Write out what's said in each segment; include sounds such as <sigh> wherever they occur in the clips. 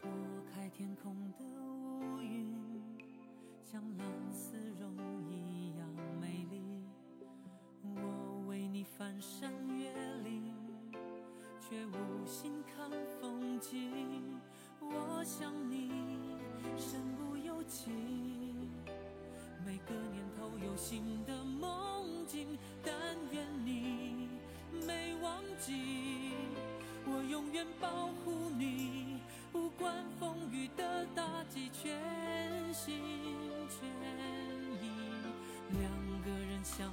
拨开天空的乌云像蓝丝绒翻山越岭，却无心看风景。我想你身不由己，每个年头有新的梦境，但愿你没忘记，我永远保护你，不管风雨的打击，全心。全意，两个人相，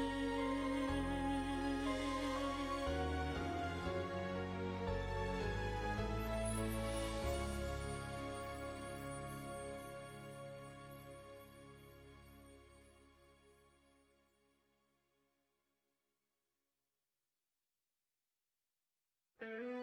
Mm-hmm.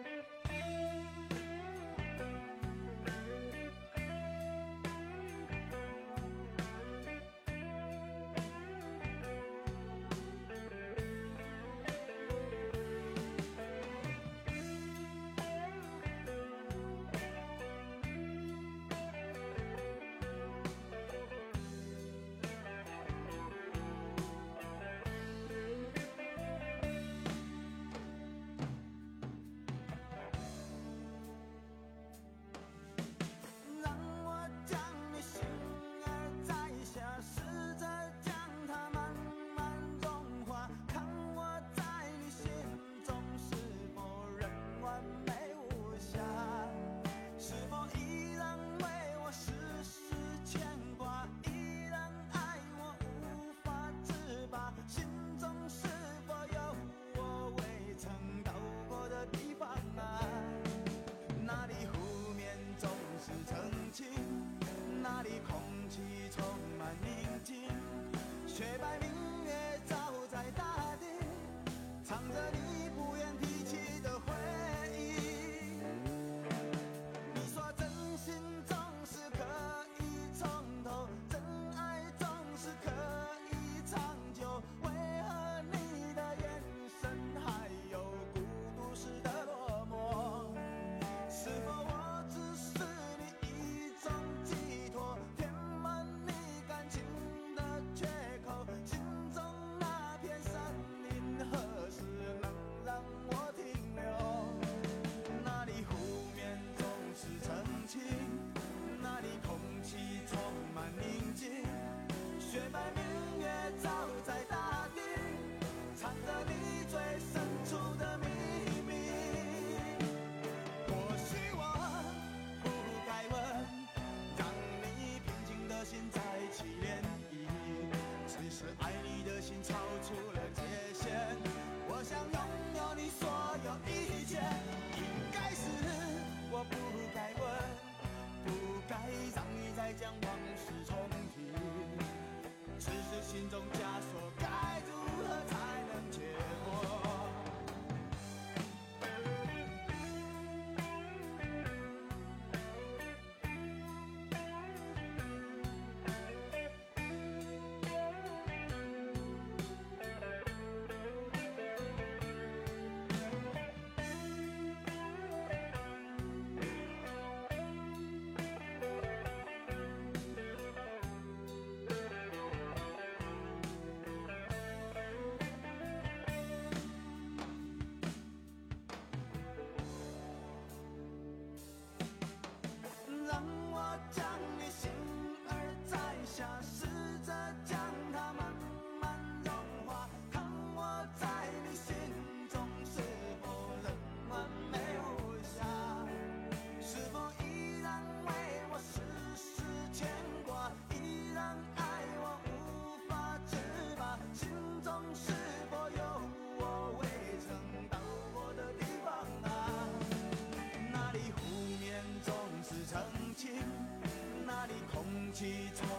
寄托。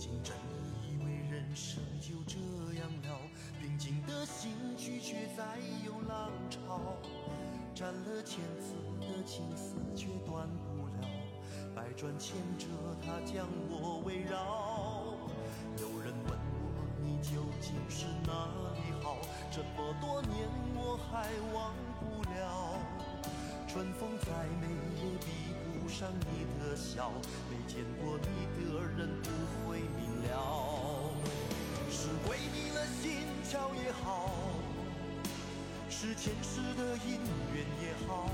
经真以为人生就这样了，平静的心拒绝再有浪潮，斩了千次的情丝却断不了，百转千折它将我围绕。有人问我你究竟是哪里好，这么多年我还忘不了。春风再美也比不上你的笑，见过你的人不会明了。是鬼迷了心窍也好，是前世的因缘也好，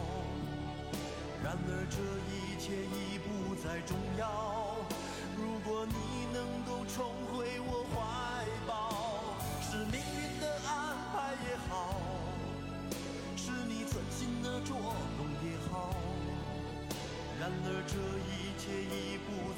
然而这一切已不再重要。如果你能够重回我怀抱，是命运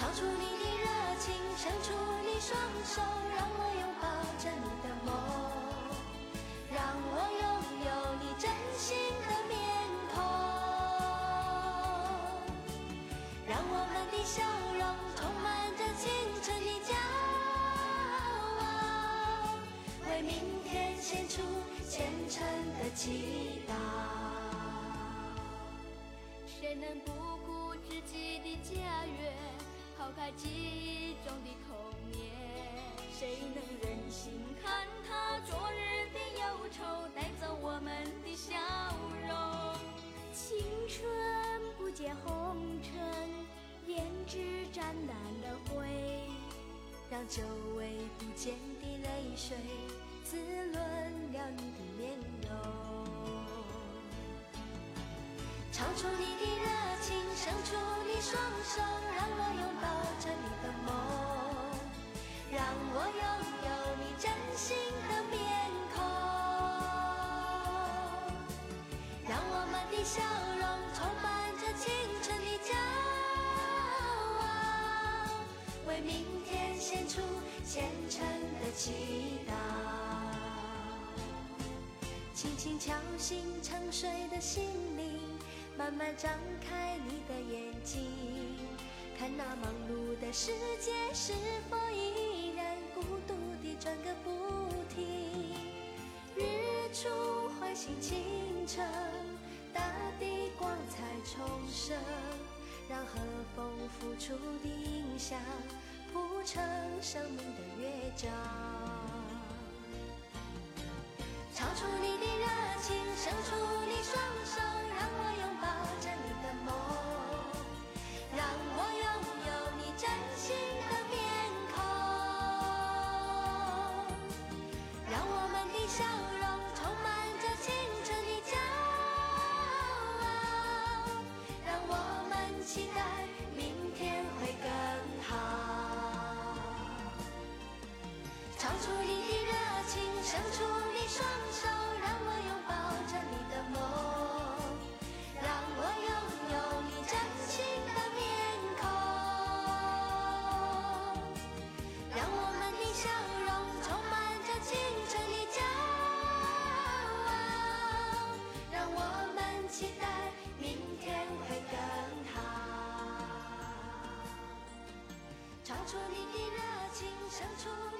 唱出你的热情，伸出你双手，让我拥抱着你的梦，见的泪水滋润了你的面容。唱出你的热情，伸出你双手，让我拥抱着你的梦，让我拥有你真心的面孔，让我们的笑为明天献出虔诚的祈祷。轻轻敲醒沉睡的心灵，慢慢张开你的眼睛，看那忙碌的世界是否依然孤独地转个不停。日出唤醒清晨，大地光彩重生，让和风拂出的音响铺成生命的乐章。出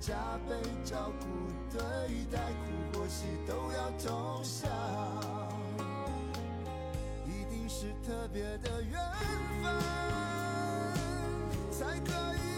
加倍照顾对待，苦或喜都要同享，一定是特别的缘分，才可以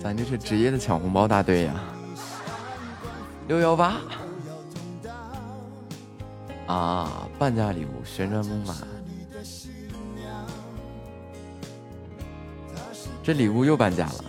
咱这是职业的抢红包大队呀！六幺八啊，半价礼物，旋转木马，这礼物又半价了。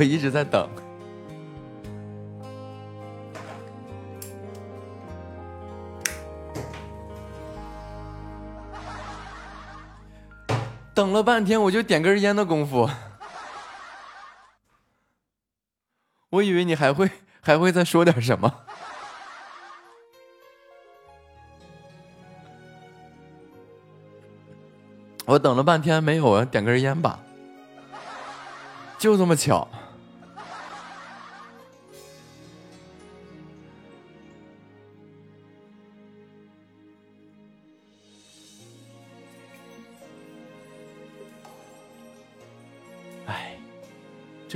我一直在等，等了半天，我就点根烟的功夫。我以为你还会还会再说点什么，我等了半天没有啊，点根烟吧，就这么巧。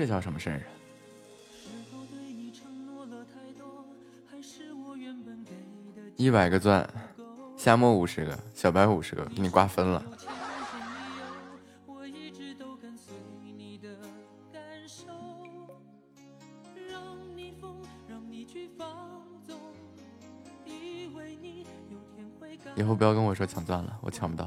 这叫什么事儿啊？一百个钻，夏末五十个，小白五十个，给你瓜分了。以后不要跟我说抢钻了，我抢不到。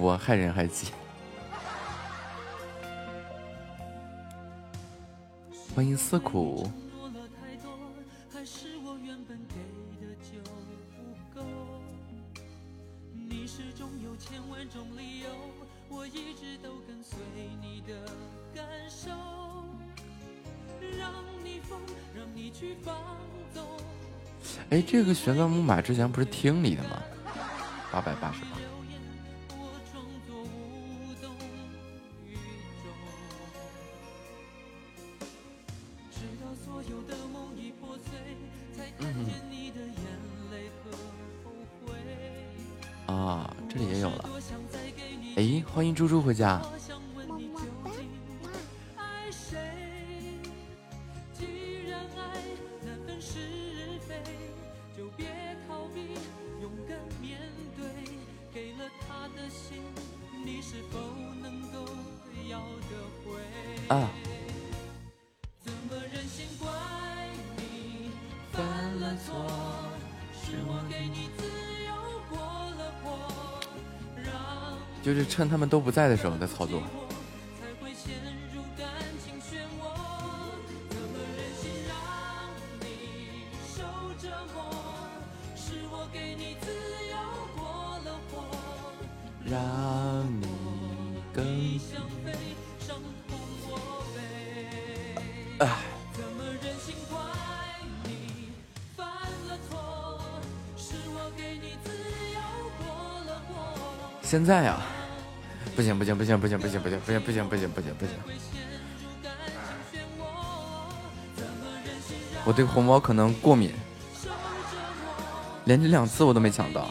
我害人害己。<laughs> 欢迎思苦。哎，这个旋转木马之前不是听你的吗？回家。我想问你究竟爱谁既然爱难分是非就别逃避勇敢面对给了他的心你是否能够要得回怎么忍心怪你犯了错是我给你自就是趁他们都不在的时候再操作。现在呀，不行不行不行不行不行不行不行不行不行不行不行！我对红包可能过敏，连着两次我都没抢到。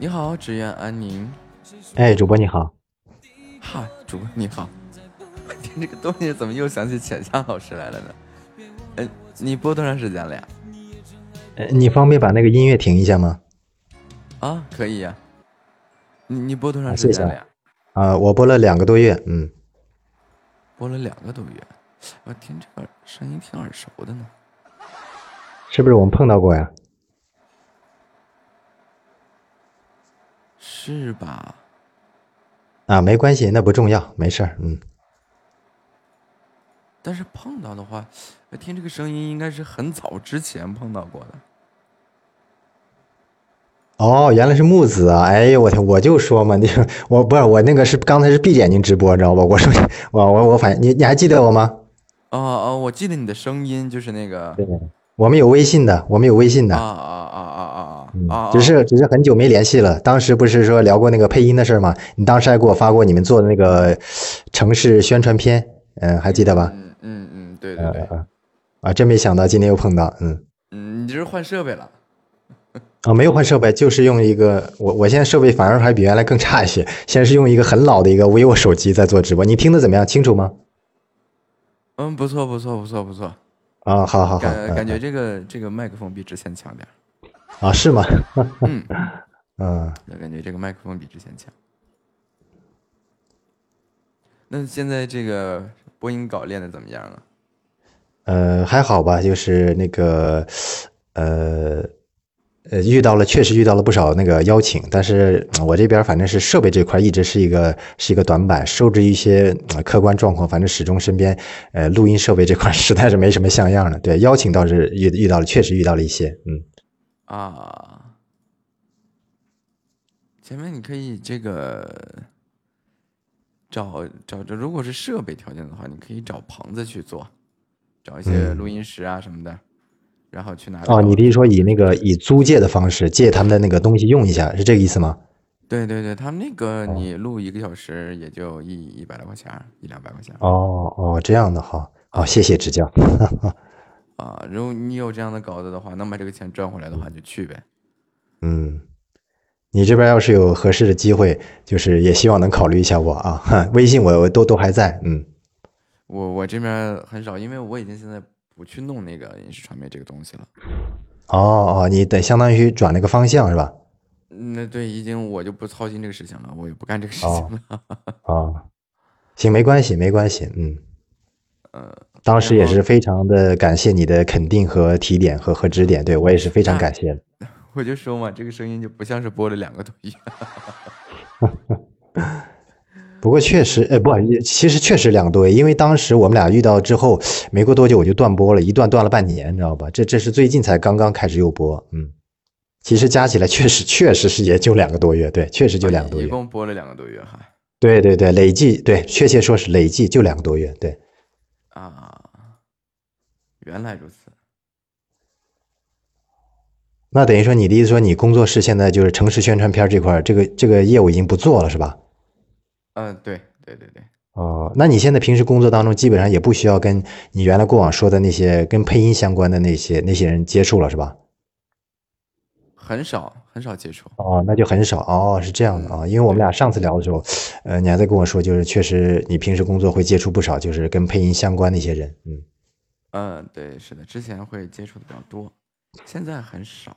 你好，只愿安宁。哎，主播你好。嗨，主播你好。<laughs> 听这个东西怎么又想起浅香老师来了呢？哎，你播多长时间了呀？哎，你方便把那个音乐停一下吗？啊，可以呀。你你播多长时间了呀？啊，我播了两个多月，嗯。播了两个多月，我听这个声音挺耳熟的呢。是不是我们碰到过呀？是吧？啊，没关系，那不重要，没事儿，嗯。但是碰到的话，听这个声音应该是很早之前碰到过的。哦，原来是木子啊！哎呦，我天，我就说嘛，你我不是我那个是刚才是闭着眼睛直播，知道吧？我说我我我反你你还记得我吗？哦哦，我记得你的声音，就是那个。对，我们有微信的，我们有微信的。啊啊啊啊啊！啊，只是只是很久没联系了。当时不是说聊过那个配音的事吗？你当时还给我发过你们做的那个城市宣传片，嗯，还记得吧？嗯嗯嗯，对对对。啊，真没想到今天又碰到，嗯。嗯，你这是换设备了？啊，<laughs> 没有换设备，就是用一个我我现在设备反而还比原来更差一些。<laughs> 现在是用一个很老的一个 vivo 手机在做直播，你听的怎么样？清楚吗？嗯，不错不错不错不错。啊，好好好。感感觉这个这个麦克风比之前强点。啊，是吗？嗯，<laughs> 嗯，感觉这个麦克风比之前强。那现在这个播音稿练的怎么样了？呃，还好吧，就是那个，呃，呃，遇到了，确实遇到了不少那个邀请，但是我这边反正是设备这块一直是一个是一个短板，受制一些客观状况，反正始终身边呃录音设备这块 <laughs> 实在是没什么像样的。对，邀请倒是遇遇到了，确实遇到了一些，嗯。啊，前面你可以这个找找着，如果是设备条件的话，你可以找棚子去做，找一些录音室啊什么的，然后去拿。哦，你的意思说以那个以租借的方式借他们的那个东西用一下，是这个意思吗？对对对，他们那个你录一个小时也就一一百来块钱，一两百块钱。哦哦，这样的哈，好，谢谢指教。<laughs> 啊，如果你有这样的稿子的话，能把这个钱赚回来的话，就去呗。嗯，你这边要是有合适的机会，就是也希望能考虑一下我啊。微信我我都都还在，嗯。我我这边很少，因为我已经现在不去弄那个影视传媒这个东西了。哦哦，你得相当于转了个方向是吧？那对，已经我就不操心这个事情了，我也不干这个事情了。啊，行，没关系，没关系，嗯。呃，当时也是非常的感谢你的肯定和提点和和指点，对我也是非常感谢的。<laughs> 我就说嘛，这个声音就不像是播了两个多月。<laughs> 不过确实，呃，不，其实确实两个多月，因为当时我们俩遇到之后没过多久我就断播了，一断断了半年，你知道吧？这这是最近才刚刚开始又播，嗯，其实加起来确实确实是也就两个多月，对，确实就两个多月，一共播了两个多月哈。对对对，累计对，确切说是累计就两个多月，对。啊，原来如此。那等于说，你的意思说，你工作室现在就是城市宣传片这块，这个这个业务已经不做了，是吧？嗯，对对对对。哦，那你现在平时工作当中，基本上也不需要跟你原来过往说的那些跟配音相关的那些那些人接触了，是吧？很少很少接触。哦，那就很少哦，是这样的啊，因为我们俩上次聊的时候，呃，你还在跟我说，就是确实你平时工作会接触不少，就是跟配音相关的一些人，嗯。嗯，对，是的，之前会接触的比较多。现在很少。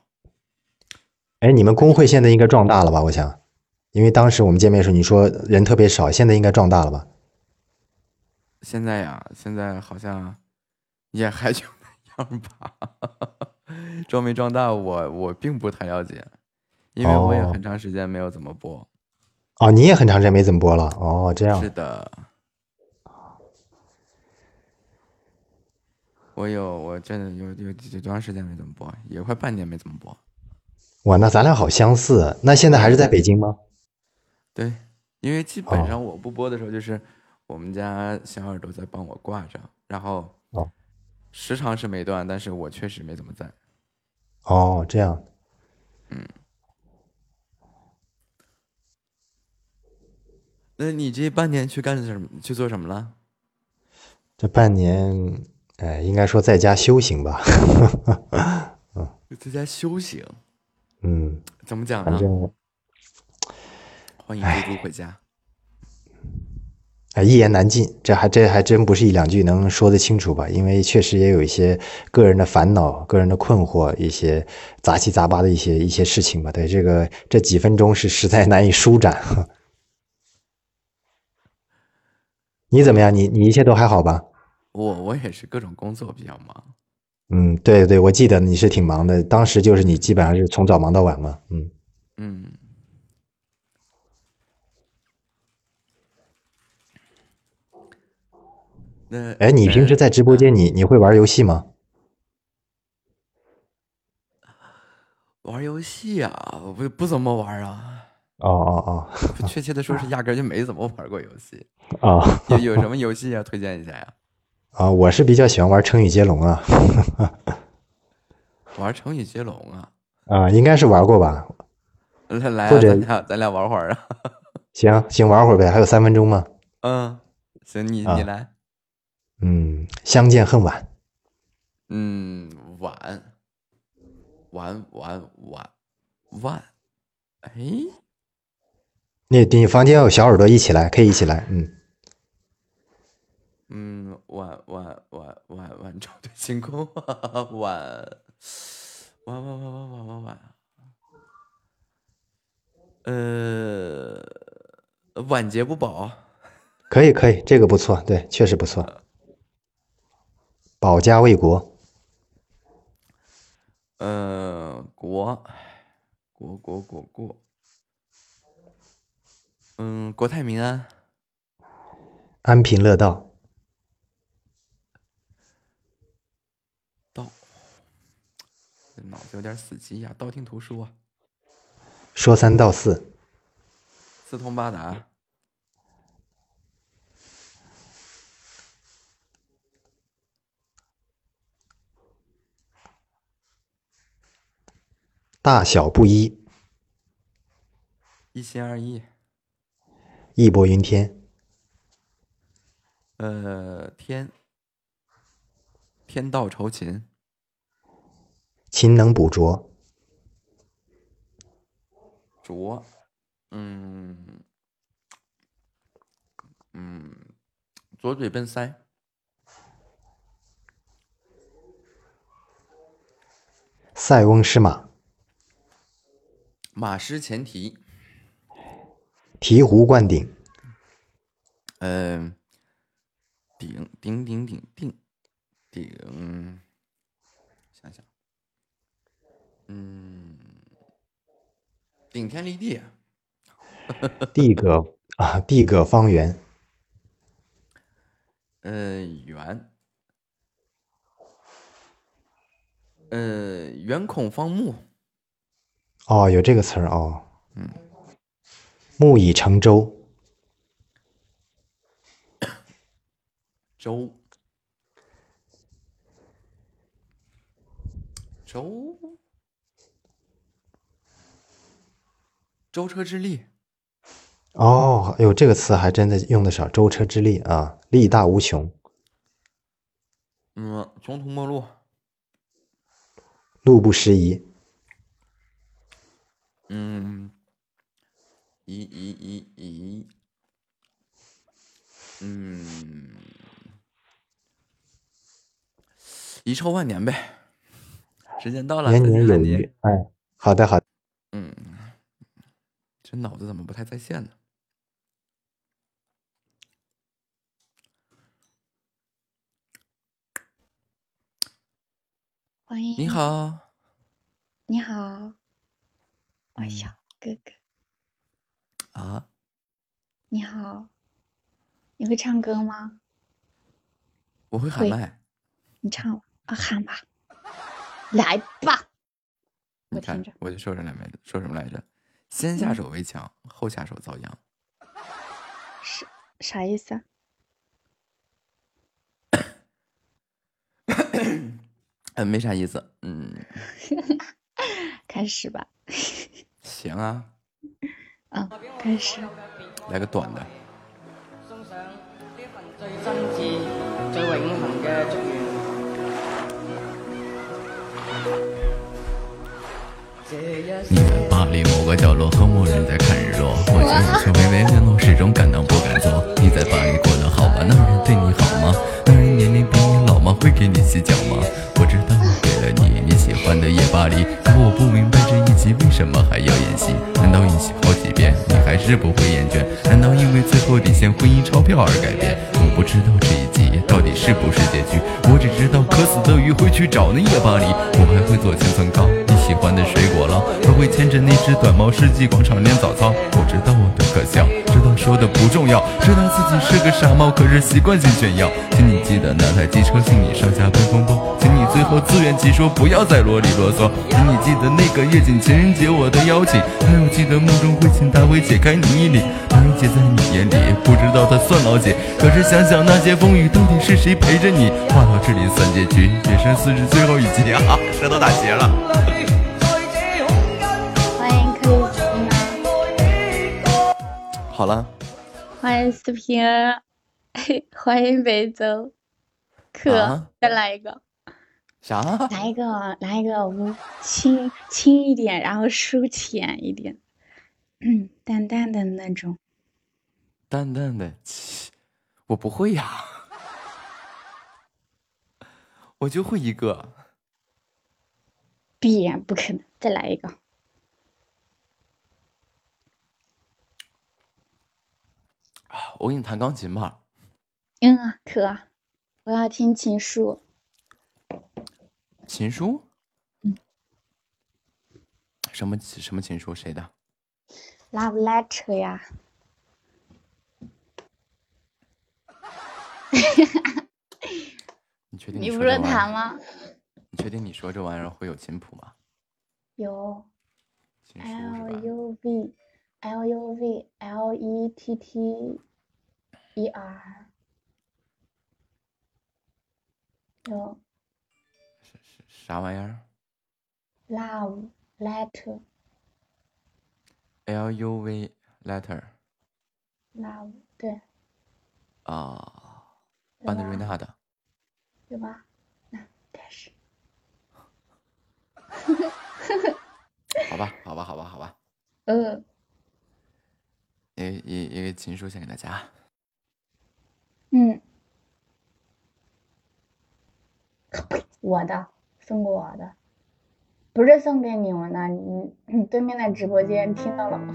哎，你们工会现在应该壮大了吧？我想，因为当时我们见面时候你说人特别少，现在应该壮大了吧？现在呀，现在好像也还就那样吧。<laughs> 壮没壮大，我我并不太了解，因为我也很长时间没有怎么播。哦，你也很长时间没怎么播了。哦，这样。是的。我有，我真的有有有多长时间没怎么播？也快半年没怎么播。哇，那咱俩好相似。那现在还是在北京吗？对，因为基本上我不播的时候，就是我们家小耳朵在帮我挂着，然后时长是没断，但是我确实没怎么在。哦，这样。嗯。那你这半年去干什么？去做什么了？这半年，哎，应该说在家修行吧。在家修行，嗯，怎么讲呢？反正，欢迎嘟嘟回家。哎，一言难尽，这还这还真不是一两句能说得清楚吧？因为确实也有一些个人的烦恼、个人的困惑，一些杂七杂八的一些一些事情吧。对，这个这几分钟是实在难以舒展。<laughs> 你怎么样？你你一切都还好吧？我我也是各种工作比较忙。嗯，对对，我记得你是挺忙的，当时就是你基本上是从早忙到晚嘛。嗯嗯。那哎，你平时在直播间，你你会玩游戏吗？<laughs> 玩游戏啊，不不怎么玩啊。哦哦哦，确切的说是压根就没怎么玩过游戏。啊，有有什么 <laughs> 游戏要推荐一下呀？啊，我是比较喜欢玩成语接龙啊。<laughs> 玩成语接龙啊？啊，应该是玩过吧？来来，或者咱俩咱俩玩会儿啊。<laughs> 行行，玩会儿呗，还有三分钟吗？嗯，行，你啊你来。嗯，相见恨晚。嗯，晚，晚晚晚晚，哎，你你房间有小耳朵一起来，可以一起来。嗯，嗯，晚晚晚晚晚照对星空，晚晚晚晚晚晚晚晚，呃，晚节不保，可以可以，这个不错，对，确实不错。保家卫国，呃，国国国国国，嗯，国泰民安，安贫乐道，道，这脑子有点死机呀，道听途说。啊，说三道四，四通八达，大小不一，一心二意，义薄云天，呃，天，天道酬勤，勤能补拙，拙，嗯，嗯，左嘴笨腮，塞翁失马，马失前蹄，醍醐灌顶，嗯、顶顶顶顶顶顶，想想，嗯，顶天立地，<laughs> 地阁啊，地阁方圆，呃，圆，呃，圆孔方木，哦，有这个词儿哦。嗯，木已成舟，舟，舟，舟车之力，哦，哎呦，这个词还真的用的少，舟车之力啊，力大无穷，嗯，穷途末路，路不拾遗，嗯，遗遗遗遗，嗯，遗臭万年呗。时间到了，年年有余。哎，好的好的，嗯，这脑子怎么不太在线呢？欢迎你，好，你好，我小哥哥，啊，你好，你会唱歌吗？我会喊麦。你唱啊，喊吧，来吧，你看我听着，我就说什么来着？说什么来着？先下手为强，后下手遭殃。是啥意思啊？<coughs> 嗯，没啥意思。嗯，<laughs> 开始吧，行啊，嗯，开始。来个短的。你在巴黎某个角落和某人在看日落，我觉得却微微联络，始终敢当不敢做。你在巴黎过得好吗？那人对你好吗？那人年龄比你老吗？会给你洗脚吗？我知道我给了你你喜欢的夜巴黎，可我不明白这一集为什么还要演戏？难道演戏好几遍你还是不会厌倦？难道因为最后底线婚姻钞票而改变？不知道这一集到底是不是结局，我只知道渴死的鱼会去找那夜巴黎，我还会做千层糕。你喜欢的水果捞，还会牵着那只短毛世纪广场练早操。我知道我的可笑，知道说的不重要，知道自己是个傻帽，可是习惯性炫耀。请你记得那台机车行李上下班风波，请你最后自圆其说，不要再啰里啰嗦。请你记得那个夜景情人节我的邀请，还有记得梦中会请他会解开你衣领。那人姐在你眼里不知道她算老几，可是想想那些风雨，到底是谁陪着你？话到这里算结局，也是四十最后一集啊，舌头打结了。欢迎克里斯娜，好了，欢迎四平儿，<laughs> 欢迎北周，可、啊再来一个，啥？<laughs> 来一个，来一个我们轻轻一点，然后抒浅一点，嗯，淡淡的那种。淡淡的，我不会呀，<laughs> 我就会一个。必然不可能，再来一个。我给你弹钢琴吧。嗯啊，可，我要听情书。情书？嗯。什么什么情书？谁的？Love letter 呀，<laughs> 你确定你不是说这玩意儿弹吗？你确定你说这玩意儿会有琴谱吗？有 L 吧？U V L U V L E T T E R，有啥玩意儿 Love letter？L U V letter Love 对啊，班德瑞纳的。有吧？那开始。<laughs> 好吧，好吧，好吧，好吧。嗯，一个一一个情书献给大家。嗯，我的送给我的，不是送给你们的。你你对面的直播间听到了吗？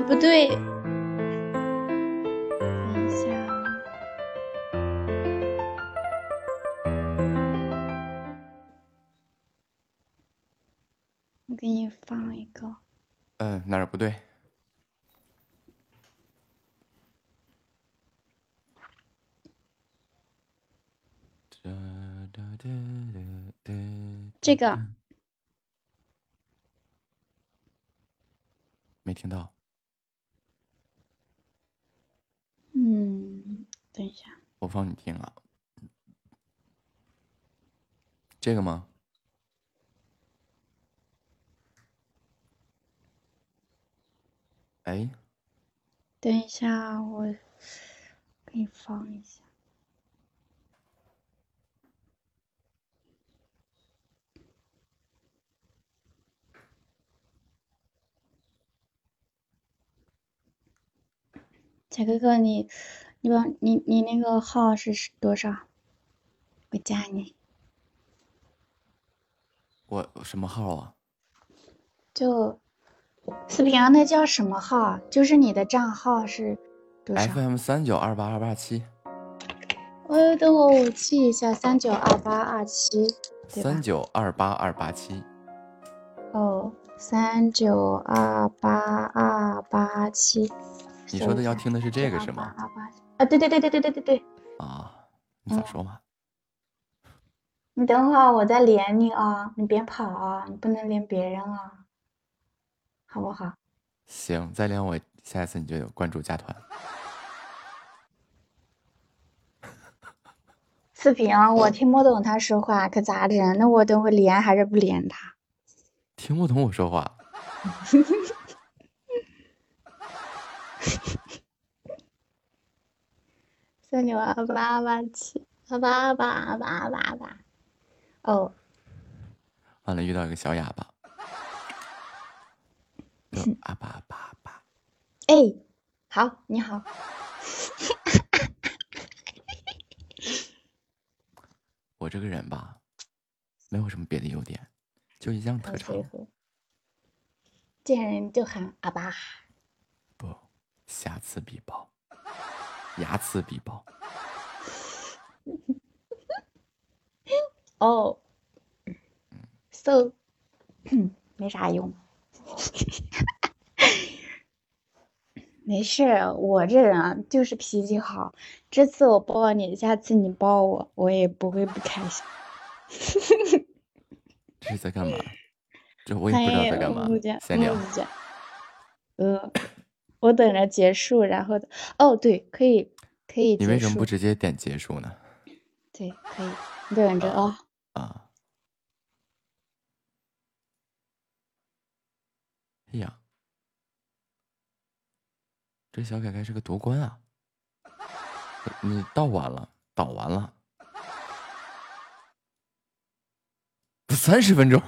哎，不对，等一下啊，我给你放一个。嗯，哪儿不对？这个没听到。等一下，我放你听啊。这个吗？哎，等一下，我给你放一下。小哥哥，你你把你你那个号是多少？我加你。我什么号啊？就视频啊，那叫什么号？就是你的账号是多少？FM 三九二八二八七。呃，等我我记一下，三九二八二七，三九二八二八七。哦，三九二八二八七。你说的要听的是这个是吗？啊，对对对对对对对对。啊，你咋说嘛？你等会儿我再连你啊，你别跑啊，你不能连别人啊，好不好？行，再连我，下一次你就有关注加团。视频啊，我听不懂他说话，可咋整？那我等会连还是不连他？听不懂我说话。<laughs> 三九二八八七八八八八八八，哦，完了，遇到一个小哑巴，阿巴阿巴阿巴，哎，好，你好，<laughs> 我这个人吧，没有什么别的优点，就一项特长，见人就喊阿巴，不，瑕疵必报。睚眦必报。<laughs> 哦，so，<coughs> 没啥用。没事，我这人啊就是脾气好。这次我抱你，下次你抱我，我也不会不开心。这是在干嘛？这我也不知道在干嘛。闲聊。呃。我等着结束，然后哦，对，可以，可以。你为什么不直接点结束呢？对，可以，你等着啊。啊。哎呀，这小凯凯是个夺冠啊！你倒完了，倒完了，三十分钟。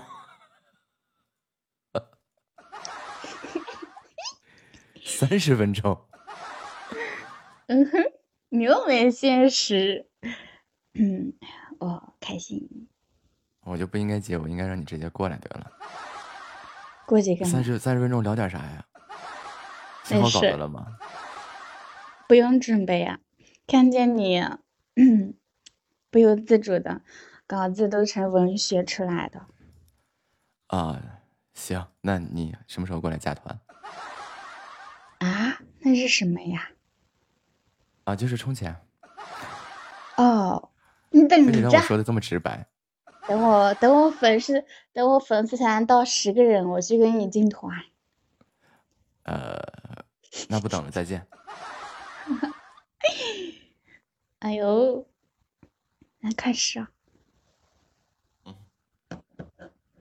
三十分钟，嗯哼，你又没现实，嗯，我开心。我就不应该接，我应该让你直接过来得了。过几个三十三十分钟聊点啥呀？写好稿子了吗？不用准备呀，看见你，不由自主的，稿子都成文学出来的。啊，行，那你什么时候过来加团？啊，那是什么呀？啊，就是充钱。哦，你等着。你让我说的这么直白。等我，等我粉丝，等我粉丝团到十个人，我去给你进团。呃，那不等了，再见。哎呦，来开始啊。嗯。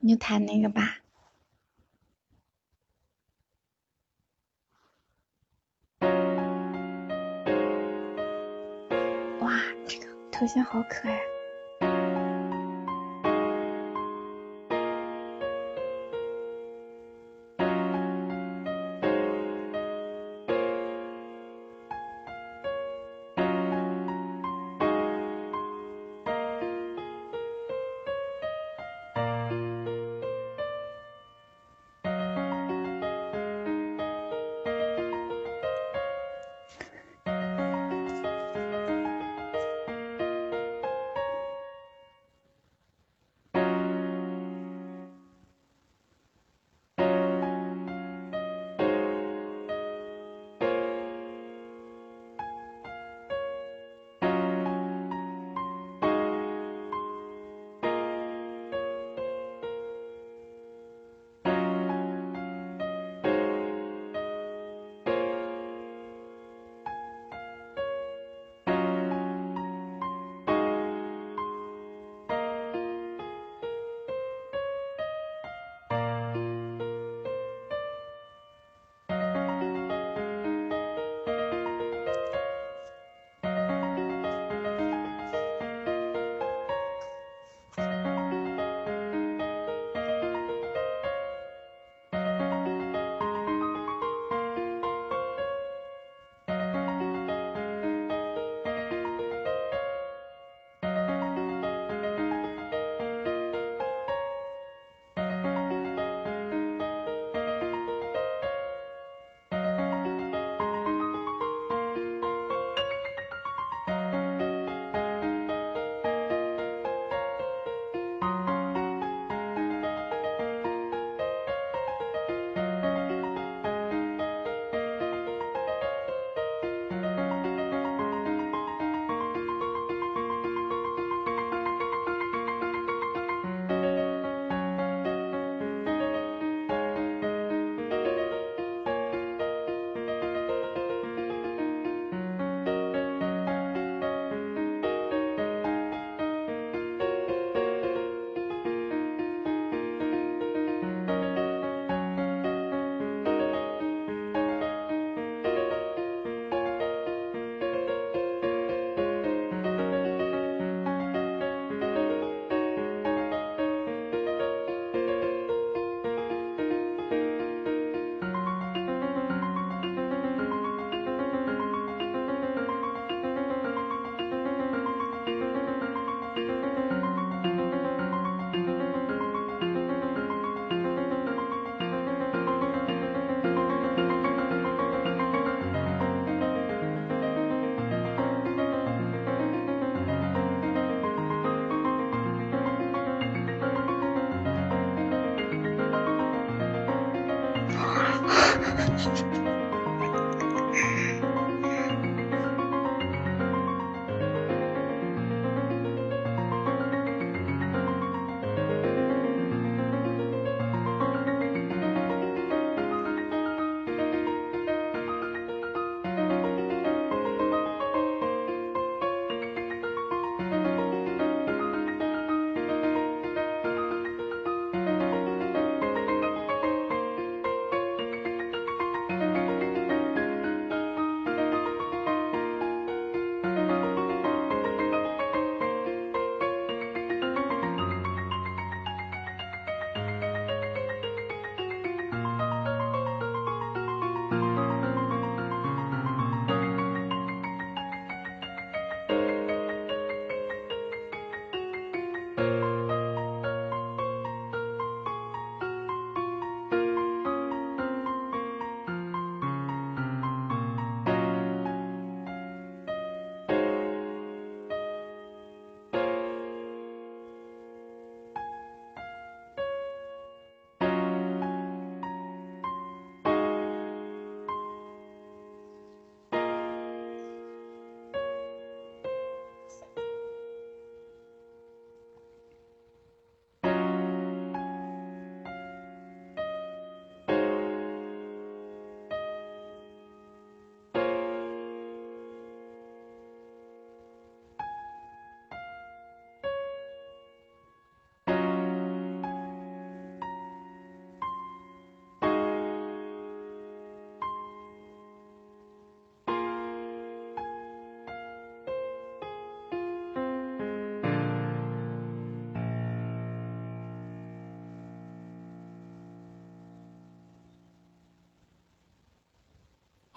你就弹那个吧。头像好可爱。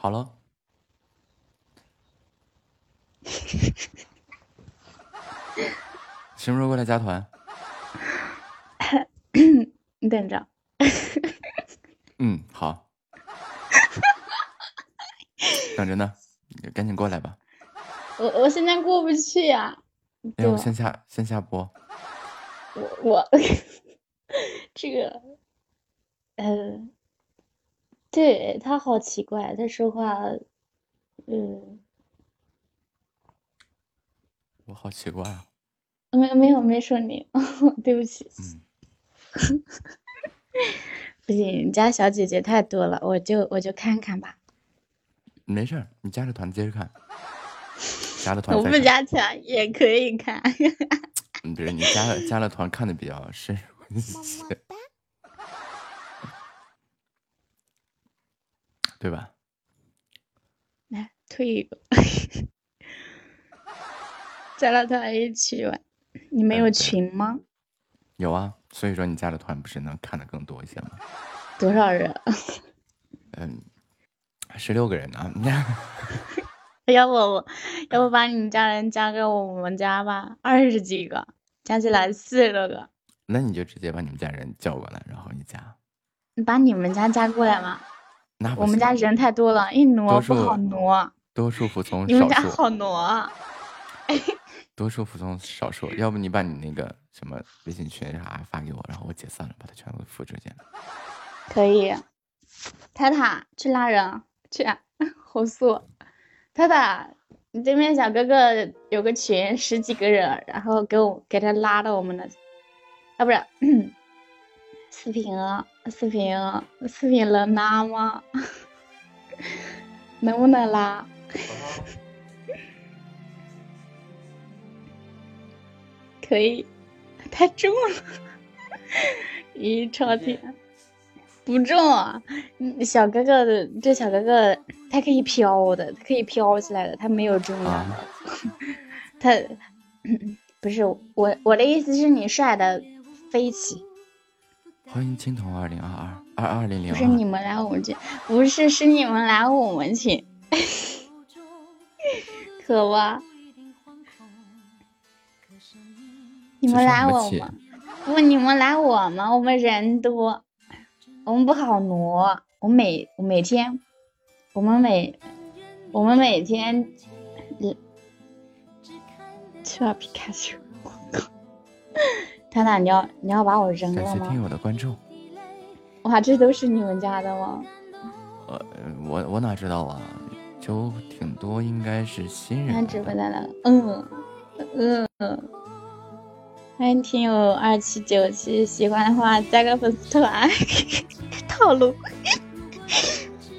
好了，<laughs> 什么时候过来加团？你等着。<laughs> 嗯，好，<laughs> 等着呢，你赶紧过来吧。我我现在过不去呀、要不先下先下播？我我这个，呃，对他好奇怪，他说话，嗯，我好奇怪啊。没没有没说你，<laughs> 对不起。嗯不行，你家小姐姐太多了，我就我就看看吧。没事儿，你加着团接着看，加了团我不。加团也可以看。嗯，不是你加了加了团看的比较深入一些，对吧？来退一个，加了团一起玩。你们有群吗？有啊，所以说你加了团不是能看的更多一些吗？多少人？<laughs> 嗯，十六个人呢。<laughs> 要不我，要不把你们家人加个我们家吧，二十几个，加起来四十多个。那你就直接把你们家人叫过来，然后你加。你把你们家加过来吗？那我们家人太多了，一挪不好挪。多数服从你们少数，家好挪。<laughs> 多数服从少数。要不你把你那个什么微信群啥发给我，然后我解散了，把它全部复制进来。可以，塔塔去拉人，去啊，火速，塔塔，你对面小哥哥有个群十几个人，然后给我给他拉到我们的，啊不是，视频啊视频啊视频能拉吗？<laughs> 能不能拉？<laughs> 可以，太重了，咦，超天。不重啊，嗯小哥哥的这小哥哥他可以飘的，他可以飘起来的，他没有重量的，他 <coughs> 不是我我的意思是你帅的飞起，欢迎青铜二零二二二二零零不是你们来我们群，不是是你们来我们群，<laughs> 可不？你们来我们，不你们来我们，我们人多。我们不好挪，我每我每天，我们每我们每天，嗯，去吧皮卡丘，我靠！塔塔，你要你要把我扔了吗？感谢听友的关注，哇，这都是你们家的吗？呃，我我哪知道啊？就挺多，应该是新人。看直播的了，嗯嗯。欢迎听友二七九七，喜欢的话加个粉丝团。套路。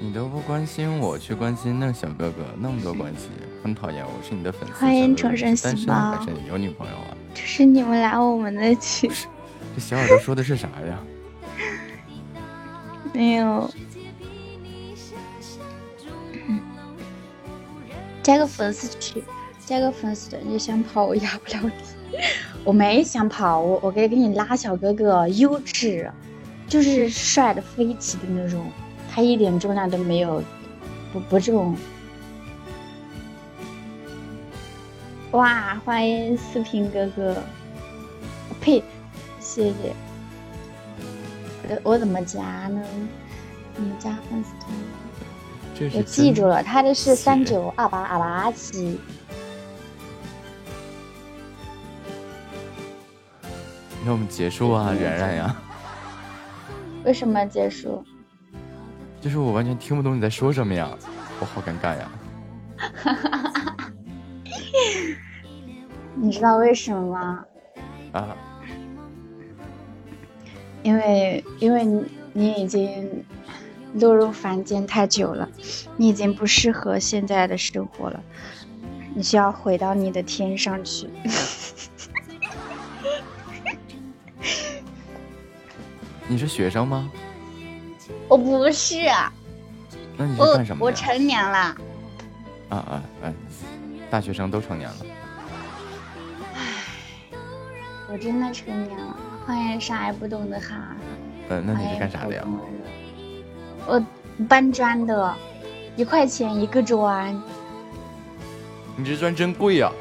你都不关心我，去关心那小哥哥，那么多关系，很讨厌。我是你的粉丝。欢迎重生细胞。单身有女朋友啊？这是你们来我们的群。这小耳朵说的是啥呀？<laughs> 没有。加个粉丝群，加个粉丝团，你想跑我压不了你。我没想跑，我我可以给你拉小哥哥，优质，就是帅的飞起的那种，他一点重量都没有，不不重。哇，欢迎四平哥哥，呸，谢谢。我我怎么加呢？怎么加粉丝团？我记住了，他的是三九二八二八七。那我们结束啊，然然呀！<laughs> 为什么结束？就是我完全听不懂你在说什么呀，我好尴尬呀！<laughs> <laughs> 你知道为什么吗？啊！因为因为你你已经落入凡间太久了，你已经不适合现在的生活了，你需要回到你的天上去。<laughs> 你是学生吗？我不是。那你是干什么我成年了。啊啊啊！大学生都成年了。唉，我真的成年了。欢迎啥也不懂的哈哈。嗯，那你是干啥的呀？我搬砖的，一块钱一个砖。你这砖真贵呀。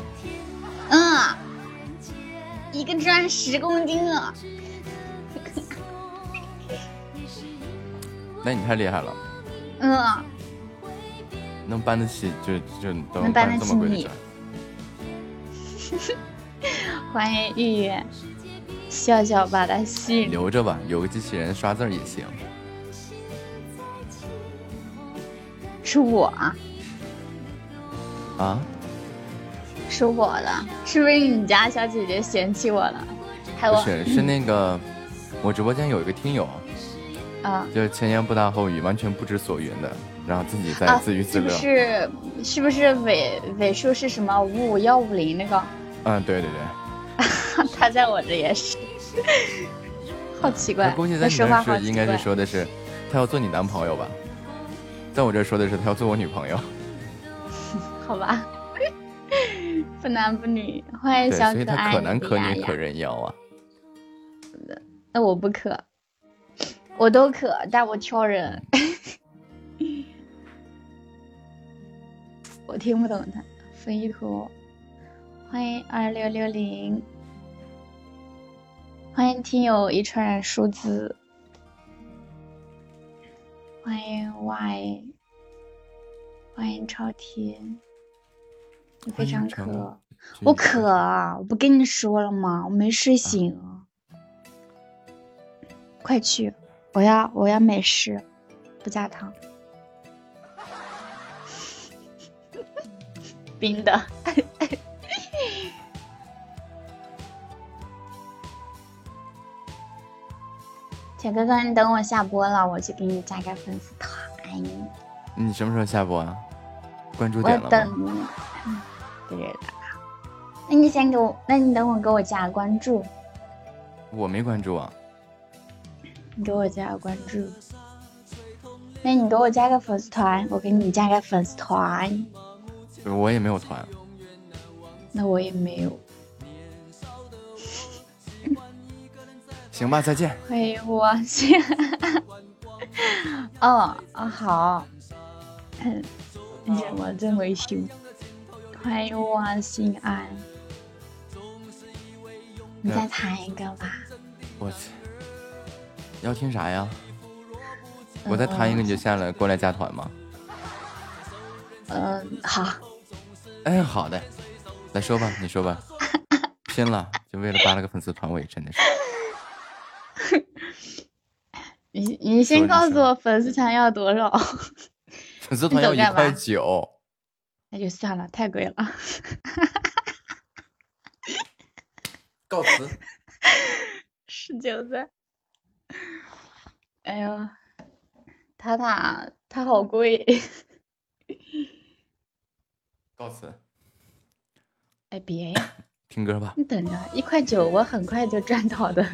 嗯，一个砖十公斤啊。<laughs> 那你太厉害了，嗯，能搬得起就就能搬得起你。<laughs> 欢迎玉玉，笑笑把它吸引。留着吧，有个机器人刷字也行。是我啊？是我的，是不是你家小姐姐嫌弃我了？不是，是那个我直播间有一个听友。啊就是前言不搭后语，完全不知所云的，然后自己在自娱自乐。是是不是尾尾数是什么五五幺五零那个？嗯，对对对。<laughs> 他在我这也是，<laughs> 好奇怪。估计在你那是应该是说的是他要做你男朋友吧？在我这说的是他要做我女朋友。<laughs> 好吧，不男不女，欢迎小可爱。所以他可男可女可人妖啊。那我不可。我都可，但我挑人。我听不懂他。飞图，欢迎二六六零，欢迎听友一串数字，欢迎 Y，欢迎超甜，你非常渴，我渴，我不跟你说了吗？我没睡醒，快去。我要我要美式，不加糖，冰的。<laughs> 铁哥哥，你等我下播了，我去给你加个粉丝团。你什么时候下播啊？关注点了我等你。对的。那你先给我，那你等我给我加关注。我没关注啊。你给我加个关注，那你给我加个粉丝团，我给你加个粉丝团。我也没有团，那我也没有。行吧，再见。欢迎我心。<laughs> 哦哦好，你怎么这么凶？欢迎我心安。你再弹一个吧。我去。要听啥呀？我再弹一个你就下来过来加团吗？嗯，好。哎，好的，来说吧，你说吧。拼了，就为了扒了个粉丝团，我也真的是。<laughs> 你你先告诉我粉丝团要多少？<laughs> 粉丝团要一块九。那就算了，太贵了。<laughs> 告辞。十九岁。哎呦，塔塔，他好贵。告辞。哎，别呀。<coughs> 听歌吧。你等着，一块九，我很快就赚到的。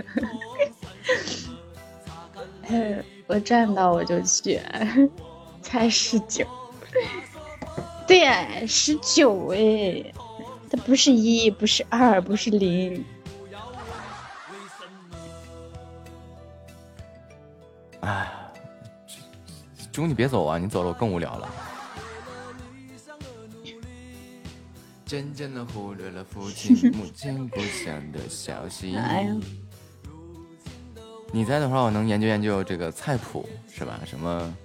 <laughs> 我赚到我就去，才十九。对呀，十九哎，它不是一，不是二，不是零。哎，猪你别走啊！你走了我更无聊了。渐渐的忽略了父亲 <laughs> 母亲故乡的消息。哎呀，你在的话，我能研究研究这个菜谱，是吧？什么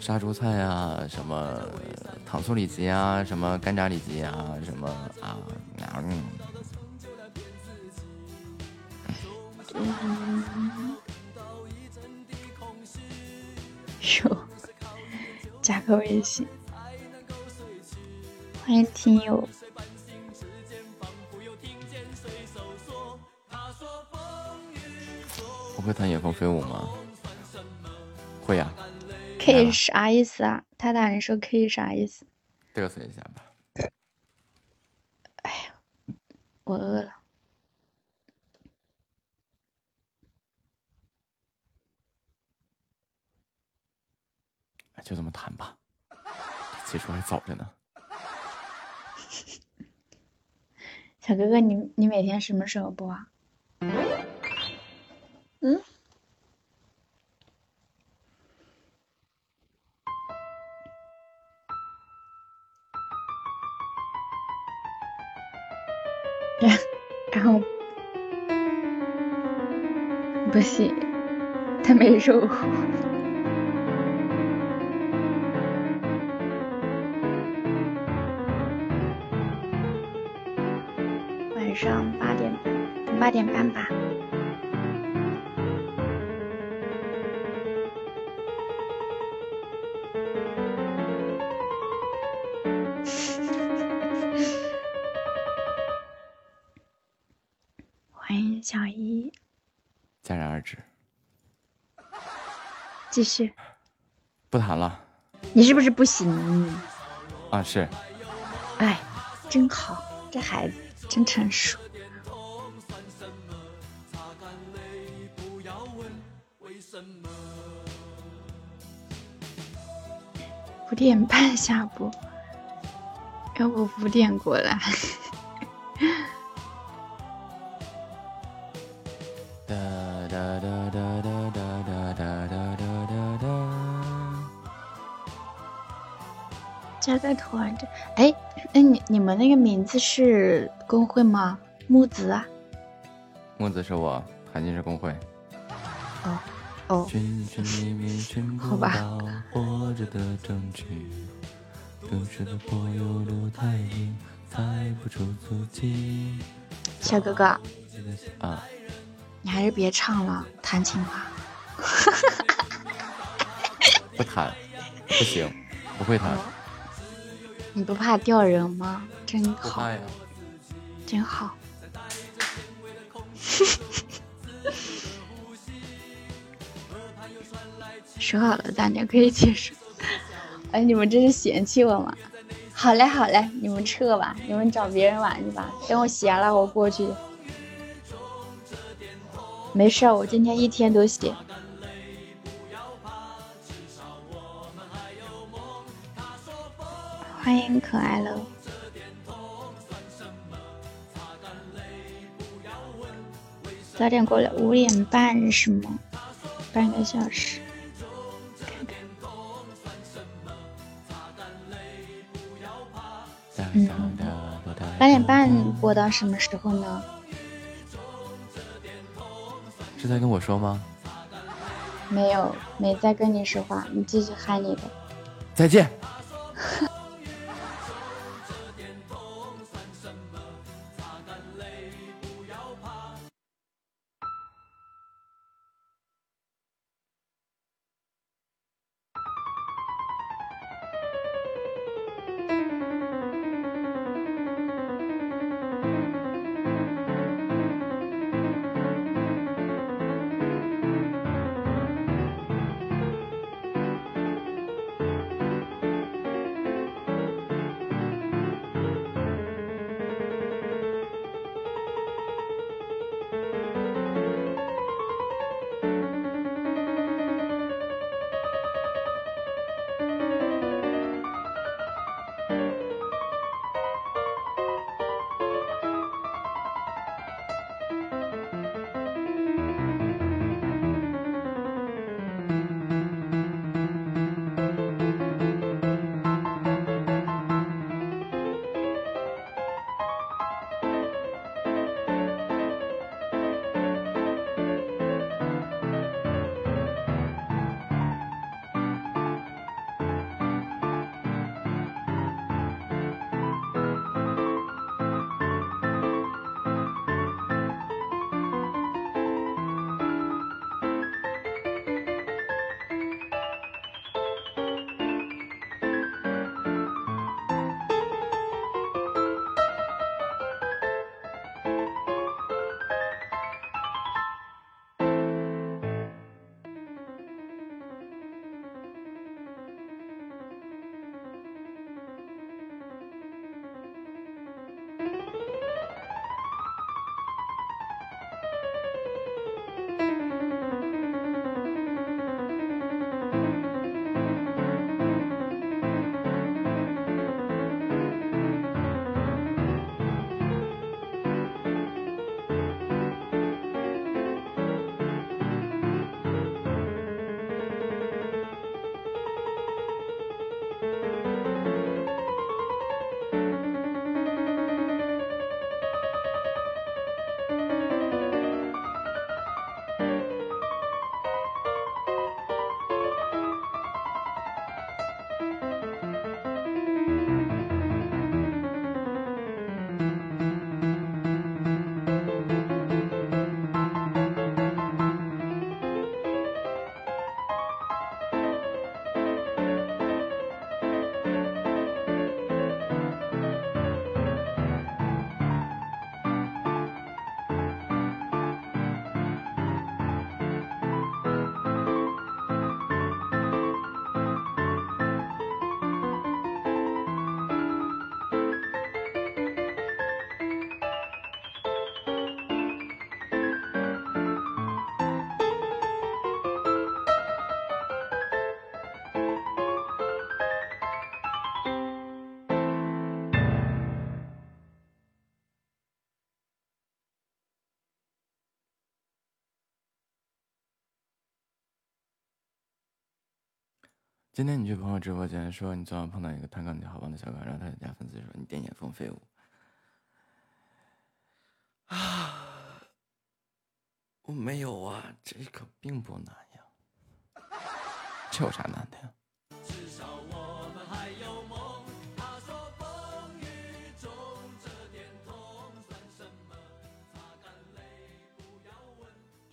杀猪菜啊，什么糖醋里脊啊，什么干炸里脊啊，什么啊？<laughs> 有，加个微信，欢迎听友。我会弹野蜂飞舞吗？会呀。K 啥意思啊？他大人说 K 啥意思？嘚瑟一下吧。哎呀，我饿了。就这么谈吧，结束还早着呢。小哥哥，你你每天什么时候播啊？嗯？<laughs> 然后不行，他没肉。上八点半，八点半吧。<laughs> 欢迎小一，戛然而止。继续。不谈了。你是不是不行？啊，是。哎，真好，这孩子真成熟。五点半下播，要不五点过来？哒哒哒哒哒哒哒哒哒哒哒。加个团这，哎，那你们那个名字是工会吗？木子啊？木子是我，韩信是工会。哦哦。寻寻觅觅寻到活着的证据，的路太硬，不出足迹。小哥哥。啊。你还是别唱了，弹琴吧。<laughs> 不弹，不行，不会弹。你不怕掉人吗？真好，呀，真好。<laughs> 说好了，大家可以结束。<laughs> 哎，你们这是嫌弃我吗？好嘞，好嘞，你们撤吧，你们找别人玩去吧。等我闲了，我过去。没事，我今天一天都闲。欢迎可爱了。早点过来，五点半是吗？半个小时。看看。嗯。八点半播到什么时候呢？是在跟我说吗？没有，没在跟你说话。你继续喊你的。再见。今天你去朋友直播间说你昨晚碰到一个弹钢琴好棒的小哥，然后他家粉丝说你电眼风飞舞。啊，我没有啊，这可并不难呀，这有啥难的呀？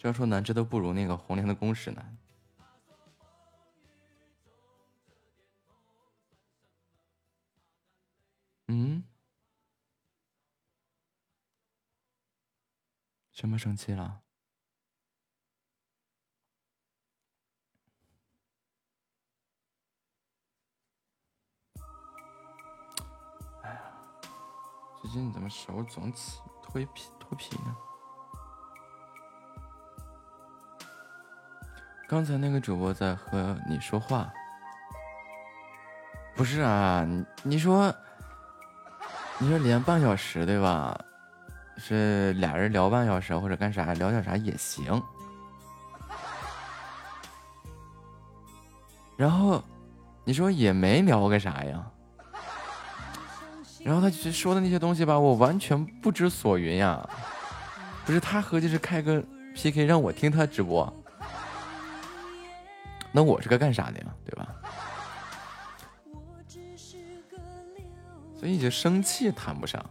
要说难，这都不如那个红莲的公式难。什么生气了？<tsk> 哎呀，最近怎么手总起脱皮脱皮呢？刚才那个主播在和你说话，不是啊？你你说，你说连半小时对吧？是俩人聊半小时或者干啥，聊点啥也行。然后你说也没聊个啥呀？然后他说的那些东西吧，我完全不知所云呀。不是他合计是开个 PK 让我听他直播。那我是个干啥的呀，对吧？所以就生气谈不上。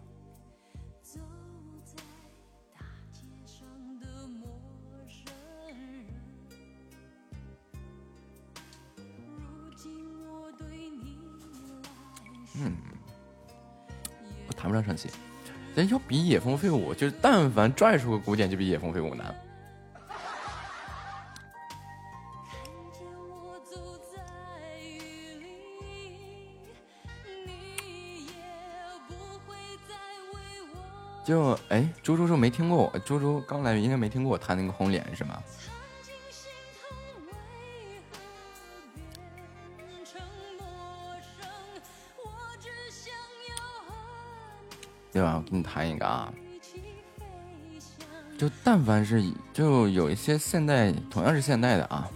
不上生气。人要比野蜂飞舞，就是但凡拽出个鼓点，就比野蜂飞舞难。就哎，猪猪说没听过我，猪猪刚来应该没听过我弹那个红脸是吗？对吧？我给你谈一个啊！就但凡是就有一些现代，同样是现代的啊，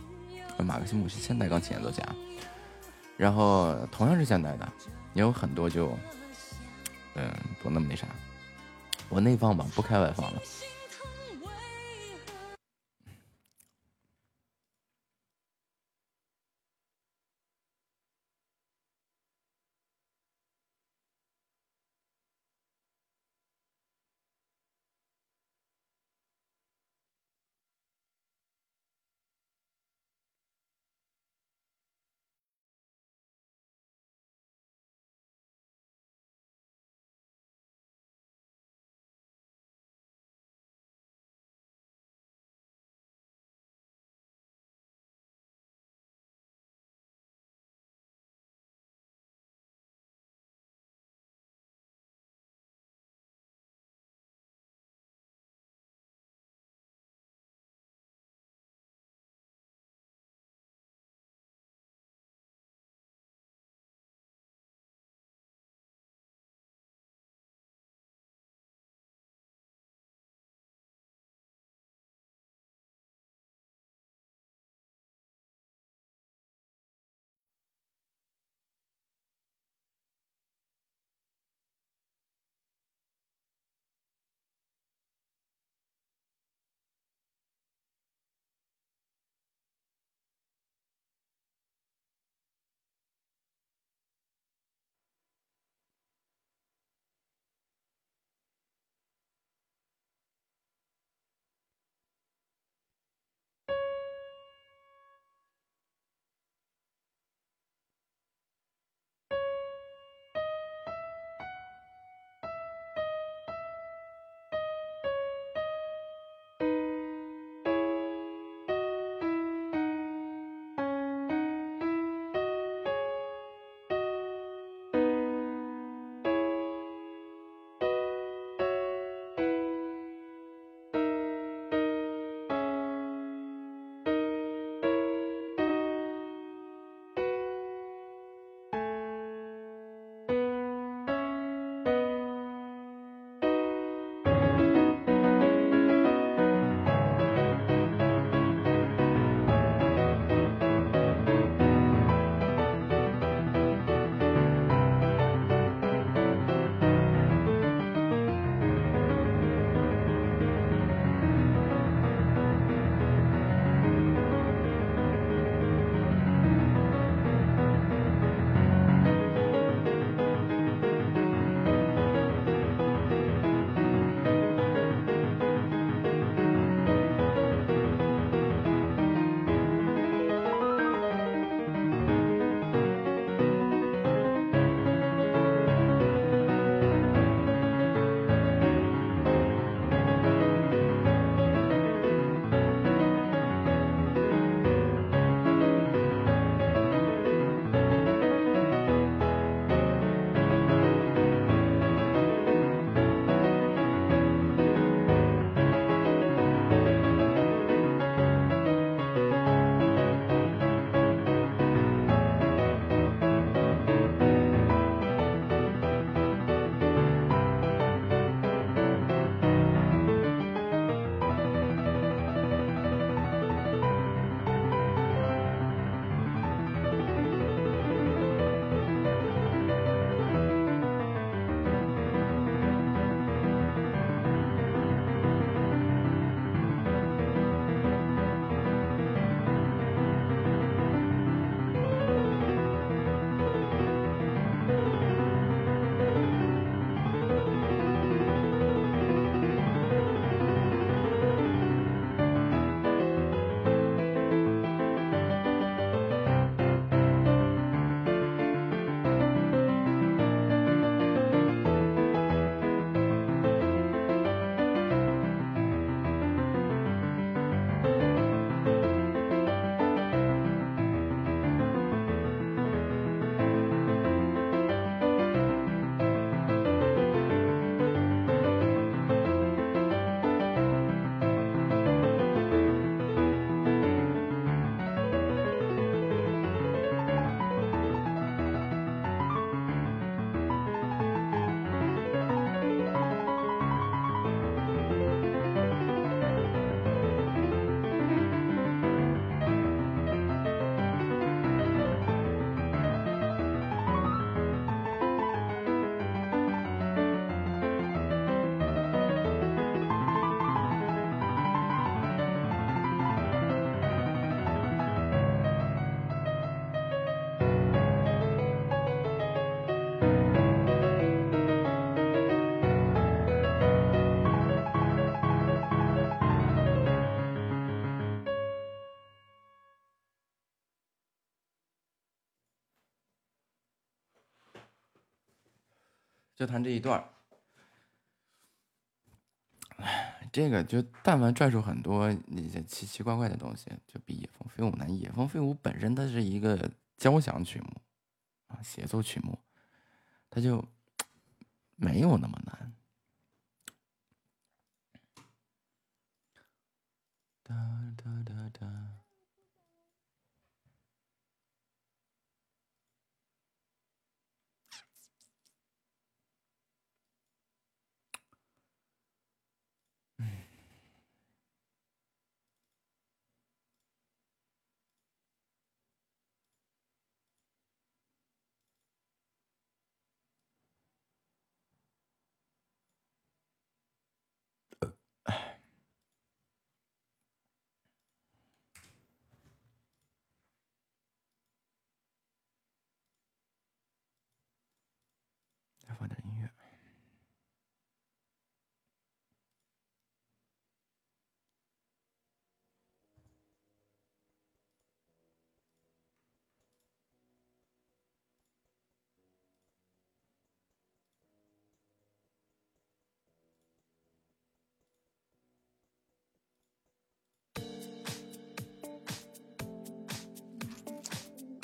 马克西姆是现代钢琴演奏家，然后同样是现代的，也有很多就嗯不那么那啥。我内放吧，不开外放了。就弹这一段儿。哎，这个就但凡拽出很多那些奇奇怪怪的东西，就比《野蜂飞舞》难。《野蜂飞舞》本身它是一个交响曲目啊，协奏曲目，它就没有那么难。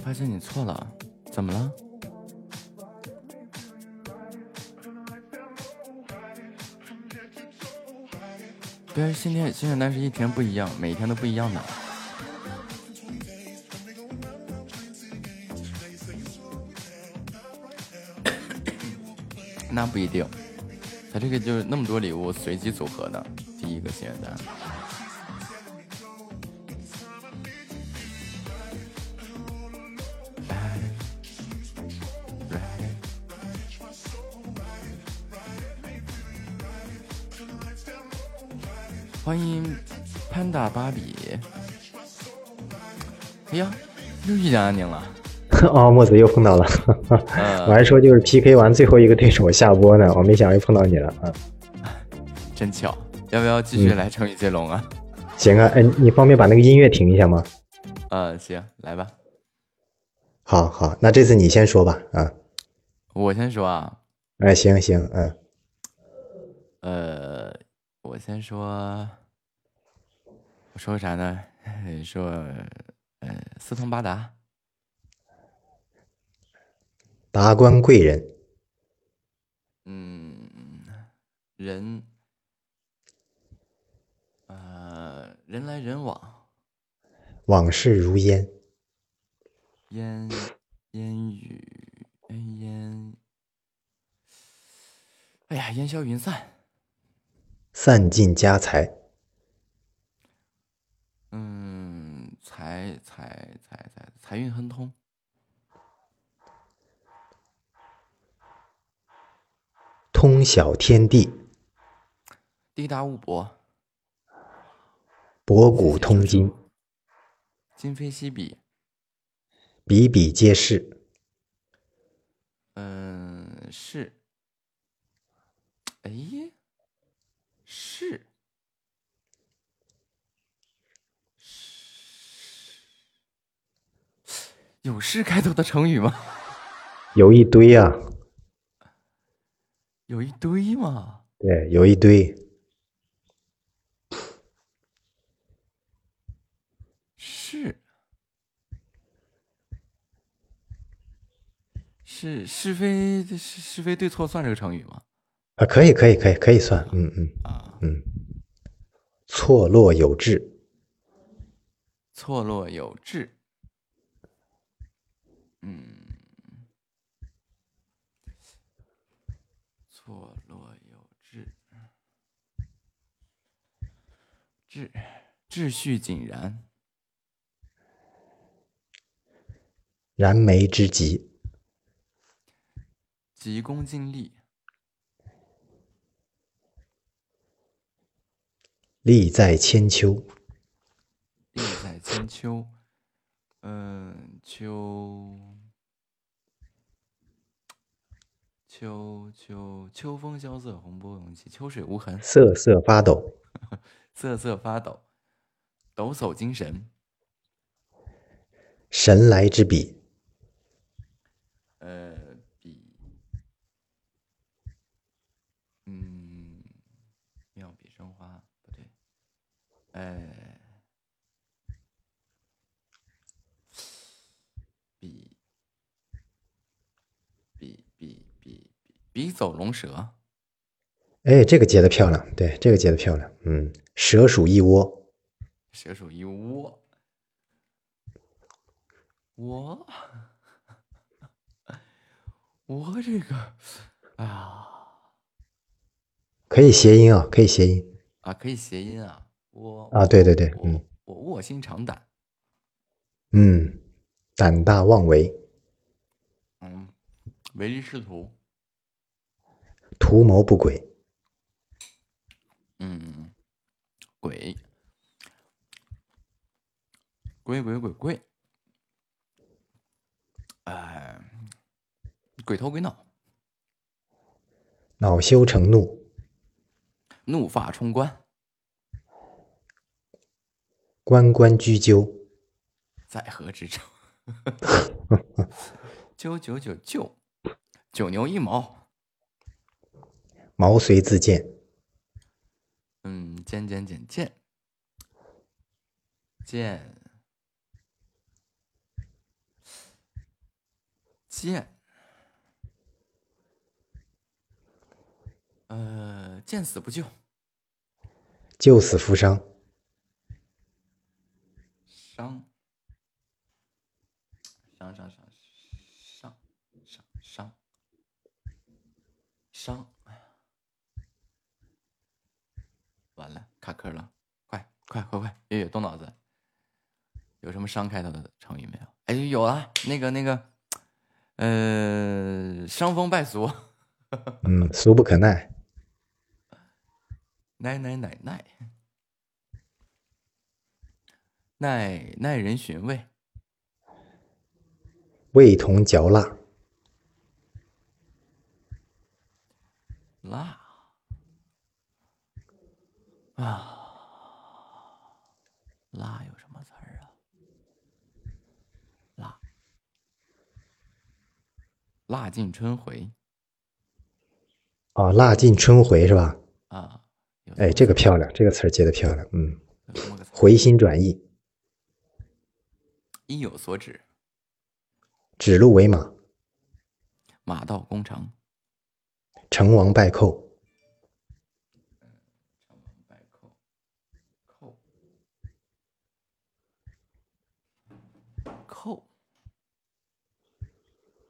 发现你错了，怎么了？对，新天新鲜单是一天不一样，每一天都不一样的。<coughs> 那不一定，他这个就是那么多礼物随机组合的第一个心愿单。欢迎潘达芭比。哎呀，又遇见安宁了。<laughs> 哦，墨子又碰到了，<laughs> 我还说就是 PK 完最后一个对手下播呢，我没想到又碰到你了啊！真巧，要不要继续来成语接龙啊？行啊，哎，你方便把那个音乐停一下吗？嗯，行，来吧。好好，那这次你先说吧啊。我先说啊。哎，行行，嗯。呃，我先说，我说啥呢？<laughs> 说，呃，四通八达。达官贵人，嗯，人，呃，人来人往，往事如烟，烟烟雨，烟烟，哎呀，烟消云散，散尽家财，嗯，财财财财财运亨通。通晓天地，地大物博，博古通今，今非昔比，比比皆是。嗯，是。哎，是，有“是”开头的成语吗？有一堆呀。有一堆吗？对，有一堆。是是是非是是非对错算这个成语吗？啊，可以可以可以可以算，嗯嗯啊嗯，错落有致，错落有致，嗯。错落有致，秩秩序井然，燃眉之急，急功近利，利在千秋，利在千秋，嗯秋秋秋秋风萧瑟洪波涌起秋水无痕瑟瑟发抖 <laughs> 瑟瑟发抖抖擞精神。神来之笔。呃笔嗯妙笔生花不对。哎笔笔走龙蛇，哎，这个接的漂亮，对，这个接的漂亮，嗯，蛇鼠一窝，蛇鼠一窝，我我这个啊可以谐音啊，可以谐音啊，可以谐音啊，我啊，对对对，嗯我卧薪尝胆，嗯，胆大妄为，嗯，唯利是图，图谋不轨，嗯，鬼，鬼鬼鬼鬼，哎，鬼头鬼脑，恼羞成怒，怒发冲冠，关关雎鸠，在河之洲，<laughs> 九九九九，九牛一毛，毛遂自荐，嗯，荐荐荐荐荐荐，呃，见死不救，救死扶伤，伤，伤伤伤伤伤。伤伤，完了，卡壳了，快快快快，月月动脑子，有什么伤开头的成语没有？哎，有了，那个那个，呃，伤风败俗，嗯，俗不可耐，耐耐耐耐，耐耐人寻味，味同嚼蜡，辣啊，辣有什么词儿啊？辣，辣尽春回。啊，蜡尽春回是吧？啊，哎，这个漂亮，这个词儿接的漂亮，嗯，回心转意，意有所指，指鹿为马，马到功成，成王败寇，成王败寇，寇，寇，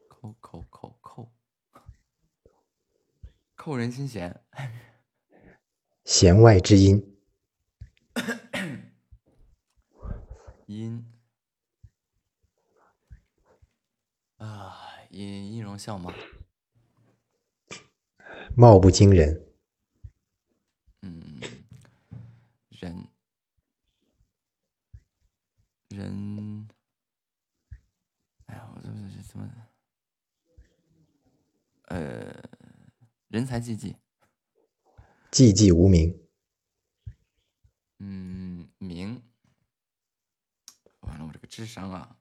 寇寇寇寇，扣人心弦。弦外之音，<coughs> 音啊，音音容笑貌，貌不惊人，嗯，人人，哎呀，我这这怎么？呃，人才济济，寂寂无名，嗯，名，完了，我这个智商啊，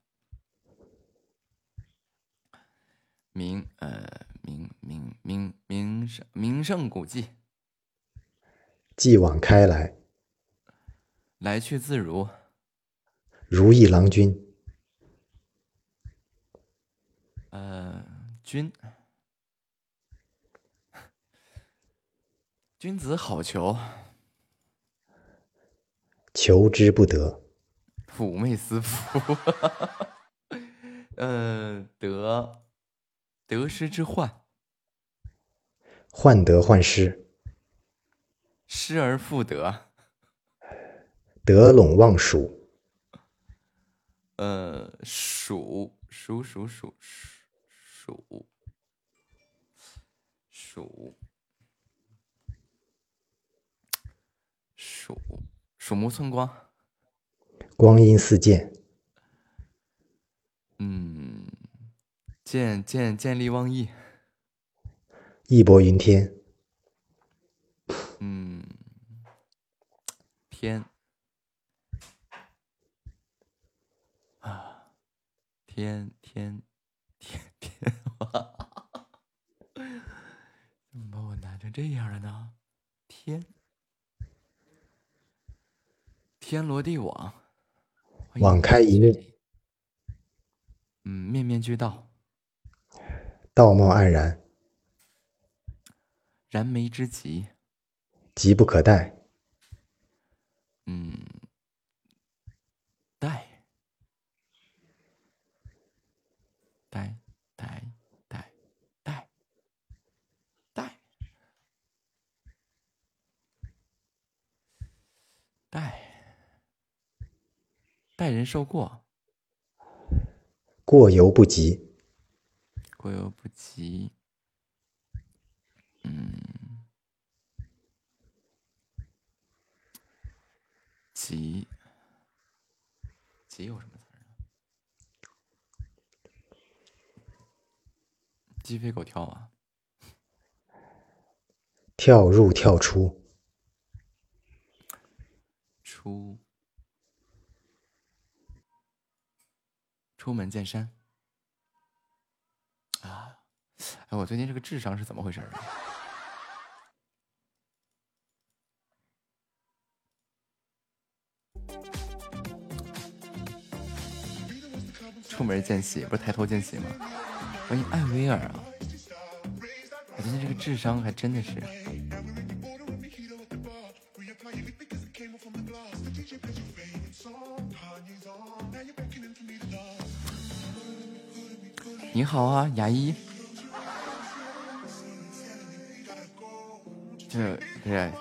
名，呃，名名名名胜名胜古迹，继往开来，来去自如，如意郎君，呃，君，君子好逑，求之不得，妩媚思服，<laughs> 呃，得得失之患，患得患失，失而复得，得陇望蜀，呃，数数数数数数数鼠鼠目寸光，光阴似箭，嗯，见见见利忘义，义薄云天，嗯，天。啊，天天天天，<laughs> 怎么把我难成这样了呢？天天罗地网，网开一面，嗯，面面俱到，道貌岸然，燃眉之急，急不可待，嗯，待，待，待，待，待，待，待，待人受过，过犹不及，过犹不及，嗯，急，急有什么词儿呢？鸡飞狗跳啊！跳入跳出，出出门见山啊！哎，我最近这个智商是怎么回事儿啊？出门见喜，不是抬头见喜吗？欢迎艾薇儿啊！我最近这个智商还真的是。你好啊，牙医。这不是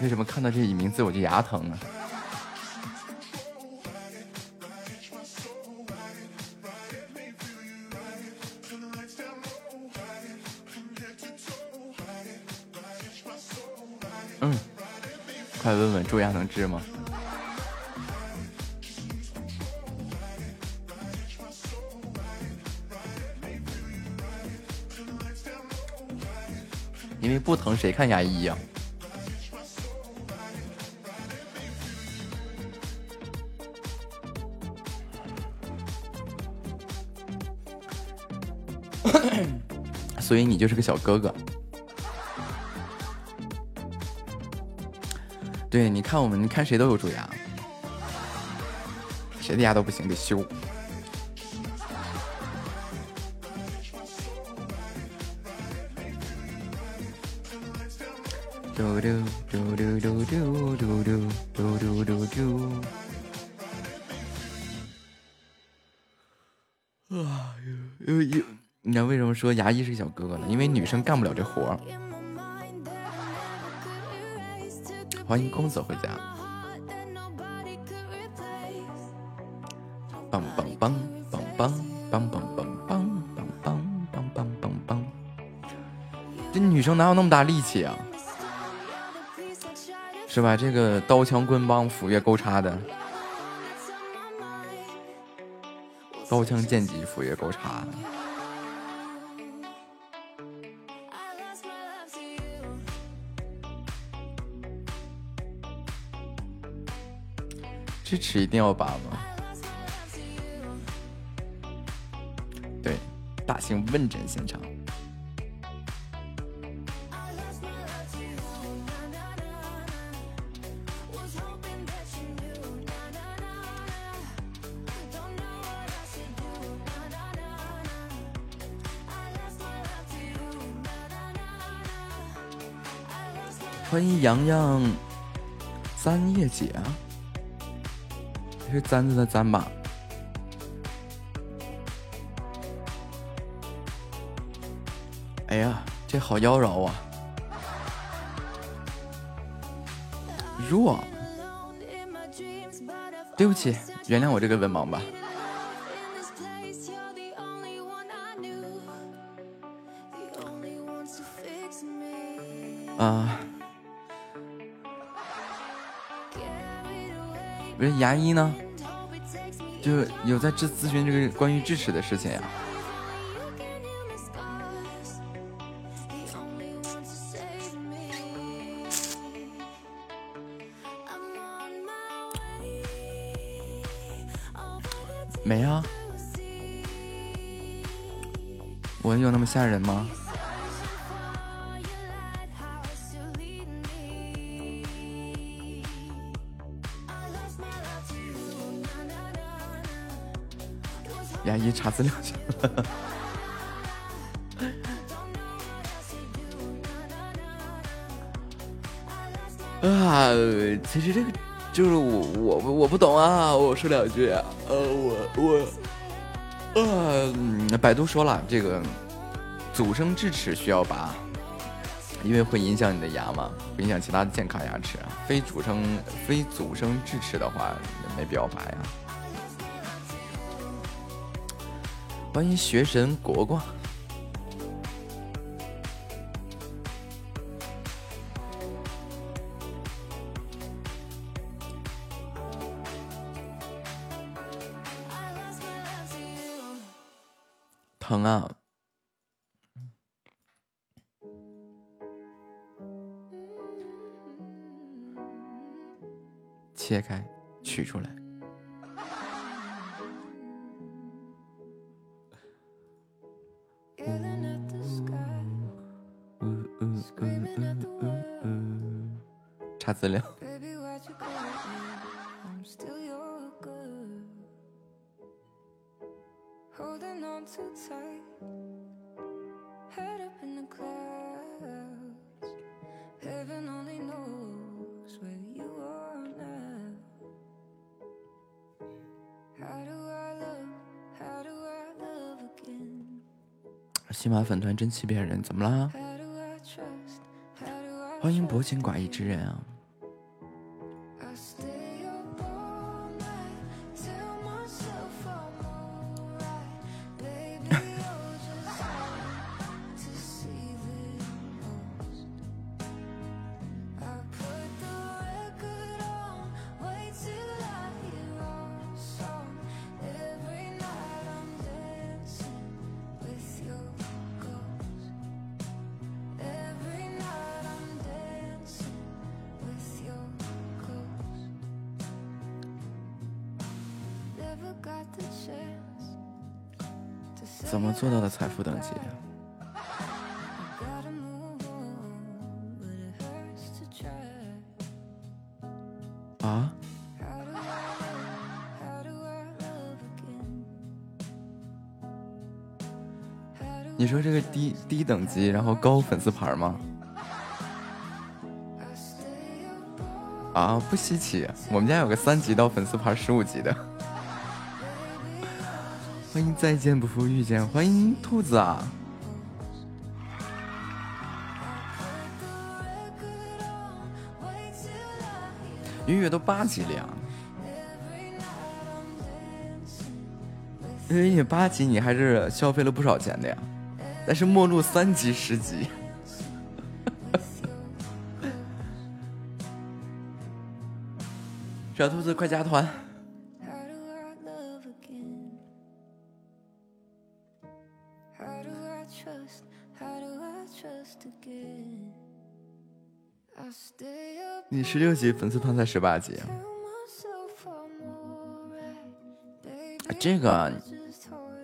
为什么看到这名字我就牙疼呢？嗯，快问问蛀牙能治吗？不疼谁看牙医呀、<coughs> 所以你就是个小哥哥。对，你看我们，看谁都有蛀牙，谁的牙都不行，得修。嘟嘟嘟嘟嘟嘟嘟嘟嘟嘟嘟嘟。啊，有有有，你知道为什么说牙医是小哥哥呢？因为女生干不了这活儿。欢迎公子回家。梆梆梆梆梆梆梆梆梆梆梆梆梆梆梆。这女生哪有那么大力气啊？是吧？这个刀枪棍棒斧钺钩叉的，刀枪剑戟斧钺钩叉。支持一定要拔吗？对，大型问诊现场。洋洋三叶姐，是簪子的簪吧？哎呀，这好妖娆啊！弱，对不起，原谅我这个文盲吧。啊，不是牙医呢，就有在咨咨询这个关于智齿的事情呀。没啊，我有那么吓人吗？查资料去了。<laughs> 啊，其实这个就是我我我不懂啊，我说两句，呃，我我，呃，百度说了，这个阻生智齿需要拔，因为会影响你的牙嘛，会影响其他的健康牙齿啊。非阻生非阻生智齿的话，没必要拔呀。欢迎学神国国。疼啊！切开，取出来。资料。喜马粉团真欺骗人，怎么啦？欢迎薄情寡义之人啊！低低等级，然后高粉丝牌吗？啊，不稀奇，我们家有个三级到粉丝牌十五级的。欢迎再见不负遇见，欢迎兔子啊！月月都八级了呀，月月八级你还是消费了不少钱的呀，但是末路三级十级，<laughs> 小兔子快加团！你十六级粉丝团才十八级，这个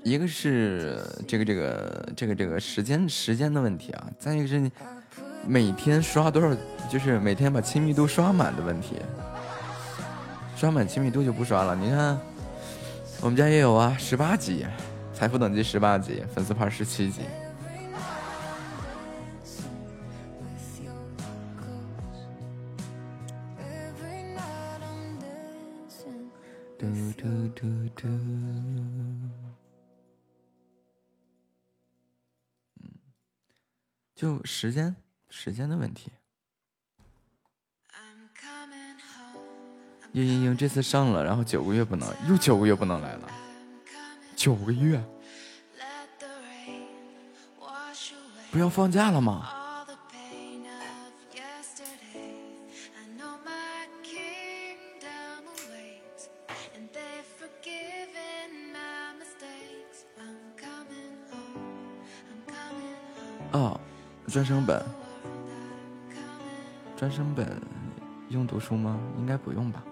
一个是这个这个这个这个时间时间的问题啊，再一个是每天刷多少，就是每天把亲密度刷满的问题，刷满亲密度就不刷了。你看我们家也有啊，十八级，财富等级十八级，粉丝牌十七级。就时间时间的问题。嘤嘤嘤这次上了，然后九个月不能，又九个月不能来了，九个月，不要放假了吗？专升本，专升本用读书吗？应该不用吧。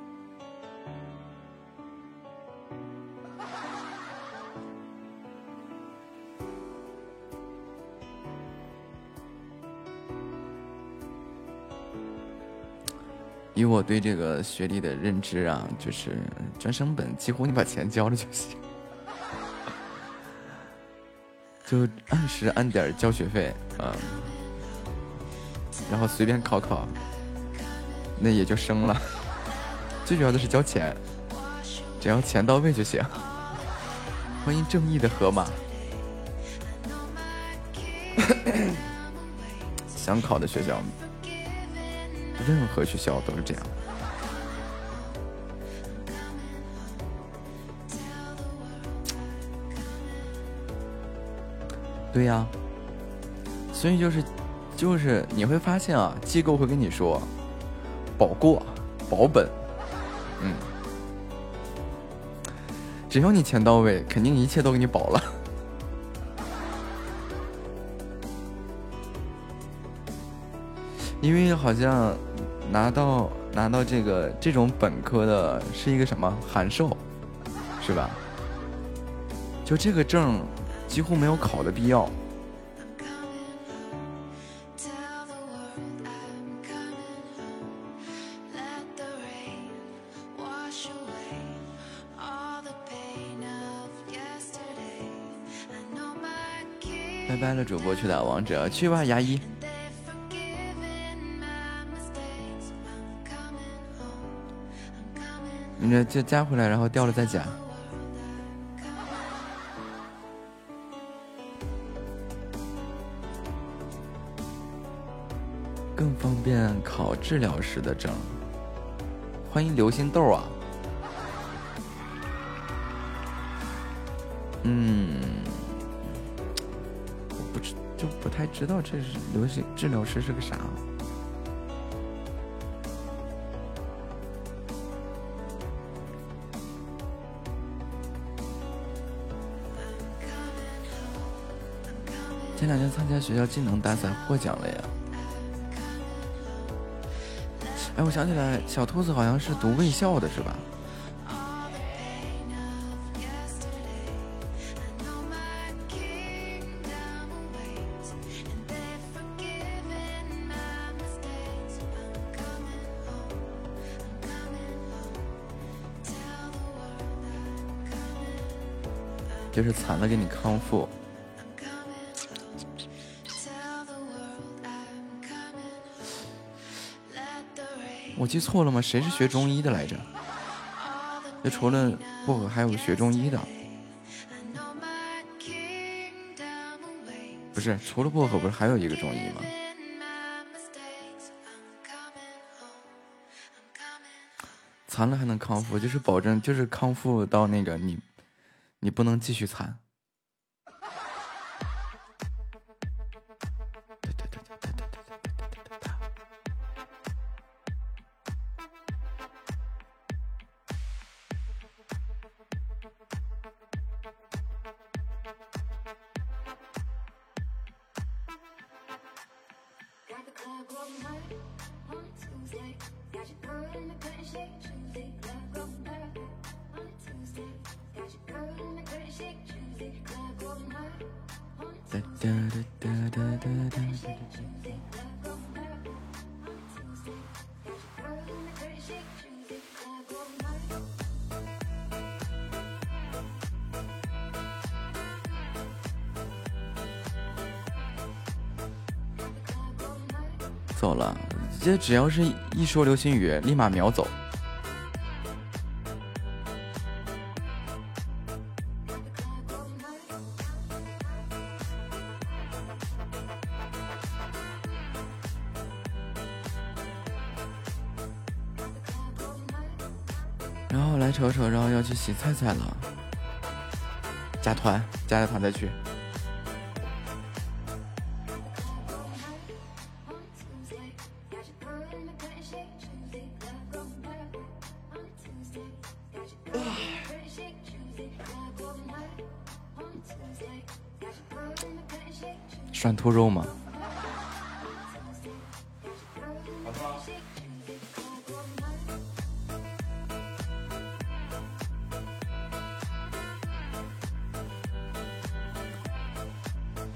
以我对这个学历的认知啊，就是专升本几乎你把钱交了就行。就按时按点交学费，嗯，然后随便考考，那也就升了。<laughs> 最主要的是交钱，只要钱到位就行。欢迎正义的河马。<coughs> 想考的学校，任何学校都是这样。对呀，所以就是，就是你会发现啊，机构会跟你说，保过，保本，嗯，只要你钱到位，肯定一切都给你保了。<laughs> 因为好像拿到拿到这个这种本科的是一个什么函授，是吧？就这个证。几乎没有考的必要。拜拜了，主播去打王者，去吧，牙医。你这就加回来，然后掉了再加更方。便考治疗师的证，欢迎流星豆啊！嗯，我不知就不太知道这是流星治疗师是个啥。前两天参加学校技能大赛获奖了呀！哎，我想起来，小兔子好像是读卫校的，是吧？就是惨了，给你康复。我记错了吗？谁是学中医的来着？就除了薄荷，还有学中医的。不是，除了薄荷，不是还有一个中医吗？残了还能康复，就是保证，就是康复到那个你，你不能继续残。只要是一说流星雨，立马秒走。然后来瞅瞅，然后要去洗菜菜了，加团，加了团再去。兔肉吗？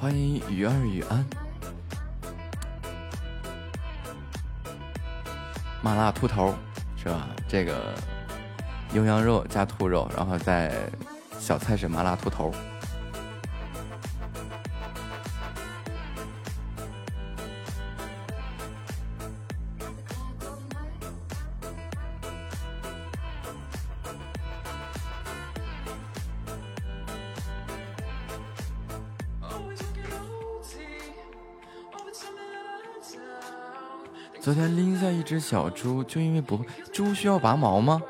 欢迎雨儿雨安，麻辣兔头是吧？这个牛羊肉加兔肉，然后再小菜是麻辣兔头。只小猪，就因为不。猪需要拔毛吗？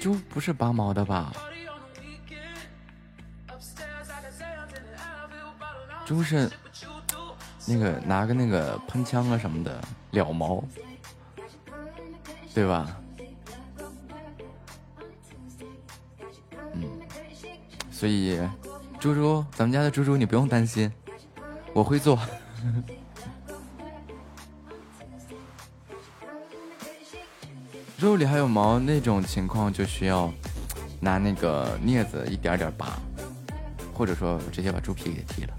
猪不是拔毛的吧？猪是那个拿个那个喷枪啊什么的了毛，对吧？嗯，所以猪猪，咱们家的猪猪你不用担心，我会做。肉里还有毛那种情况，就需要拿那个镊子一点点拔，或者说直接把猪皮给剃了。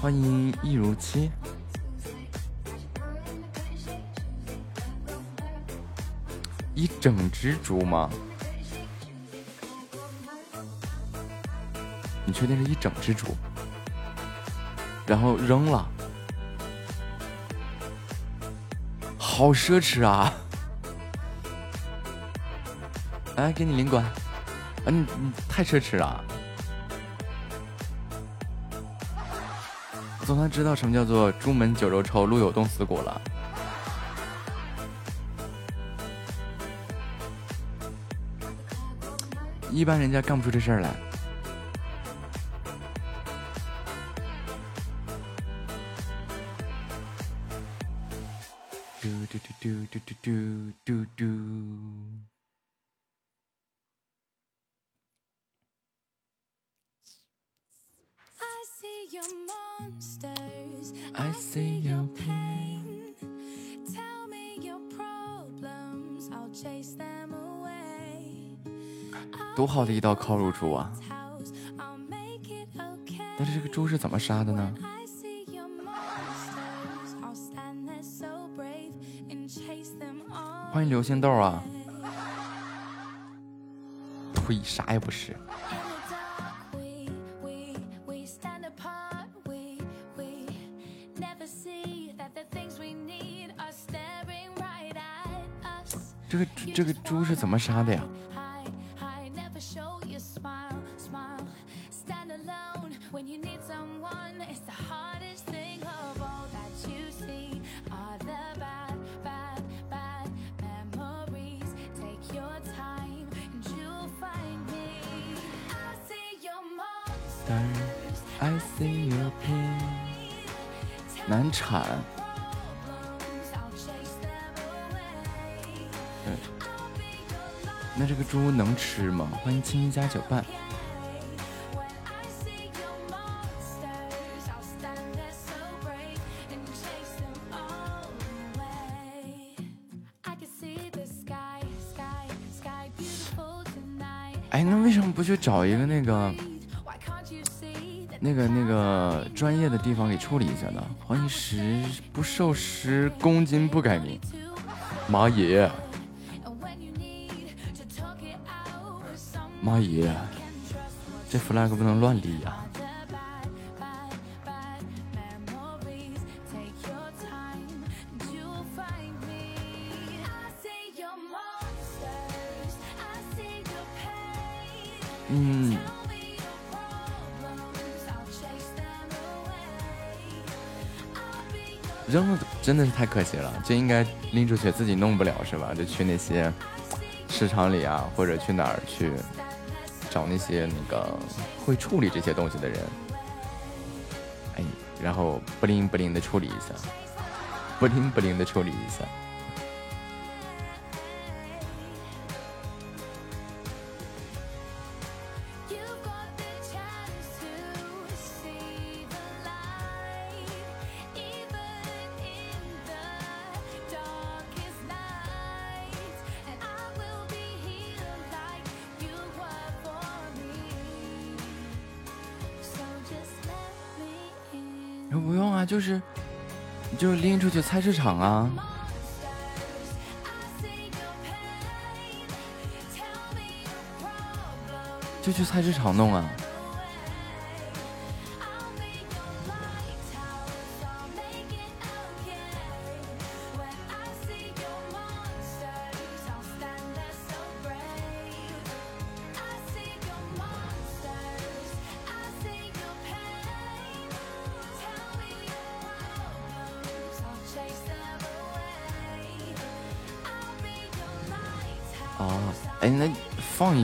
欢迎一如期，一整只猪吗？你确定是一整只猪？然后扔了？好奢侈啊！来，<laughs> 给你领馆。啊，你你太奢侈了。总算知道什么叫做“朱门酒肉臭，路有冻死骨”了。一般人家干不出这事儿来。好的一道烤乳猪啊！但是这个猪是怎么杀的呢？欢迎流星豆啊！呸，啥也不是。这个这个猪是怎么杀的呀？处理一下呢？欢迎十不瘦十公斤不改名，妈耶！妈耶！这 flag 不能乱立呀！嗯。扔了真的是太可惜了，就应该拎出去，自己弄不了是吧？就去那些市场里啊，或者去哪儿去找那些那个会处理这些东西的人，哎，然后不灵不灵的处理一下，不灵不灵的处理一下。啊，就是，就是拎出去菜市场啊。就去菜市场弄啊。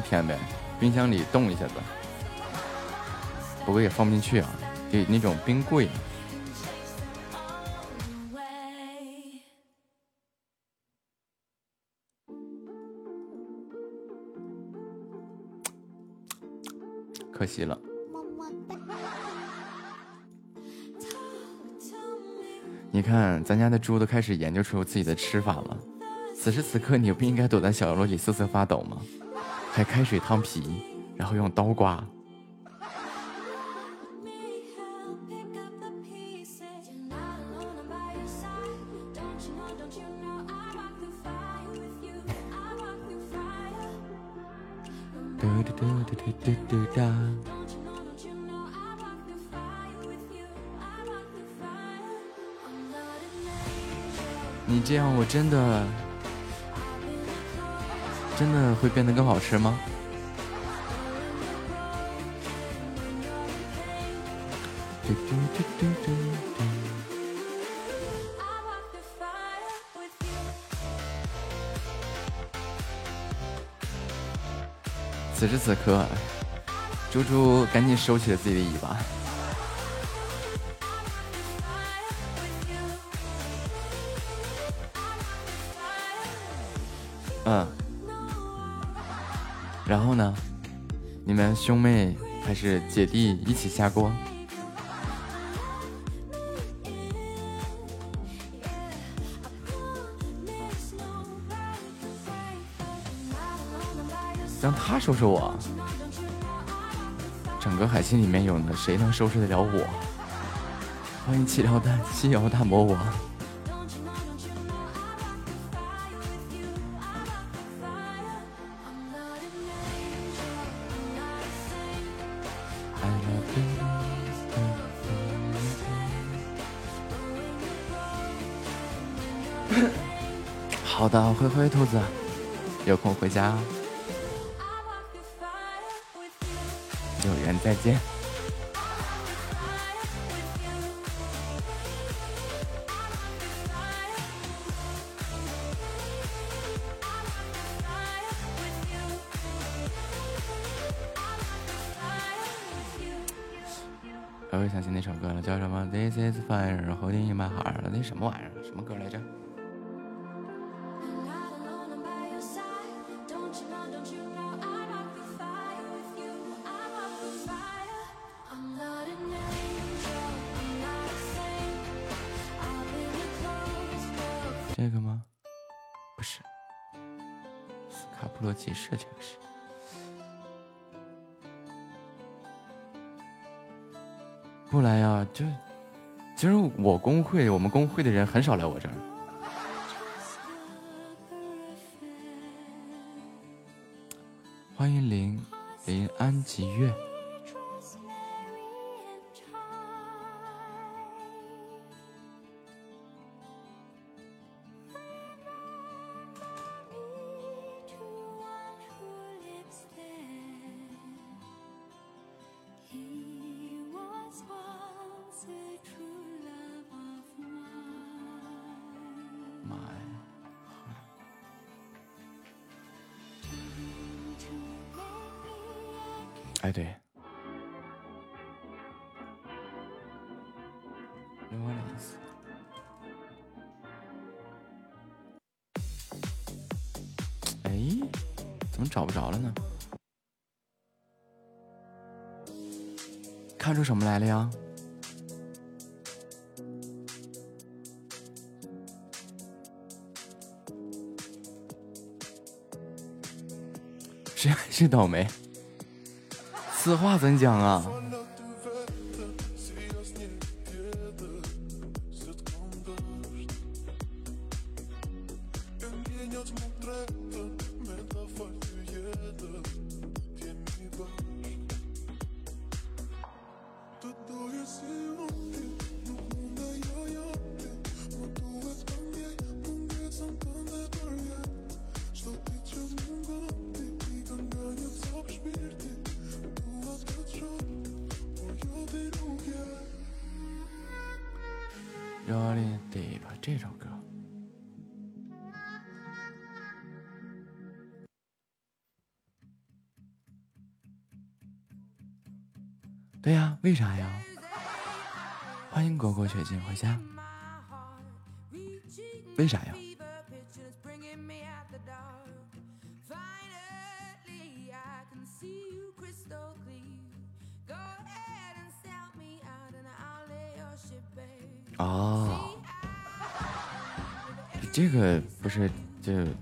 天呗，冰箱里冻一下子。不过也放不进去啊，就那种冰柜。可惜了。你看，咱家的猪都开始研究出自己的吃法了。此时此刻，你不应该躲在小角落里瑟瑟发抖吗？还开水烫皮，然后用刀刮。<laughs> 你这样，我真的真的会变得更好吃吗？此时此刻，猪猪赶紧收起了自己的尾巴。兄妹还是姐弟一起下锅？让他收拾我，整个海星里面有呢，谁能收拾得了我？欢迎七条蛋七瑶大魔王。的，灰灰兔子，有空回家。有缘再见。这个吗？不是，斯卡普罗集市，这个是。不来呀，就其实我工会，我们工会的人很少来我这儿。欢迎林林安吉月。哎，对。哎，怎么找不着了呢？看出什么来了呀？谁还 <laughs> 是倒霉？此话怎讲啊？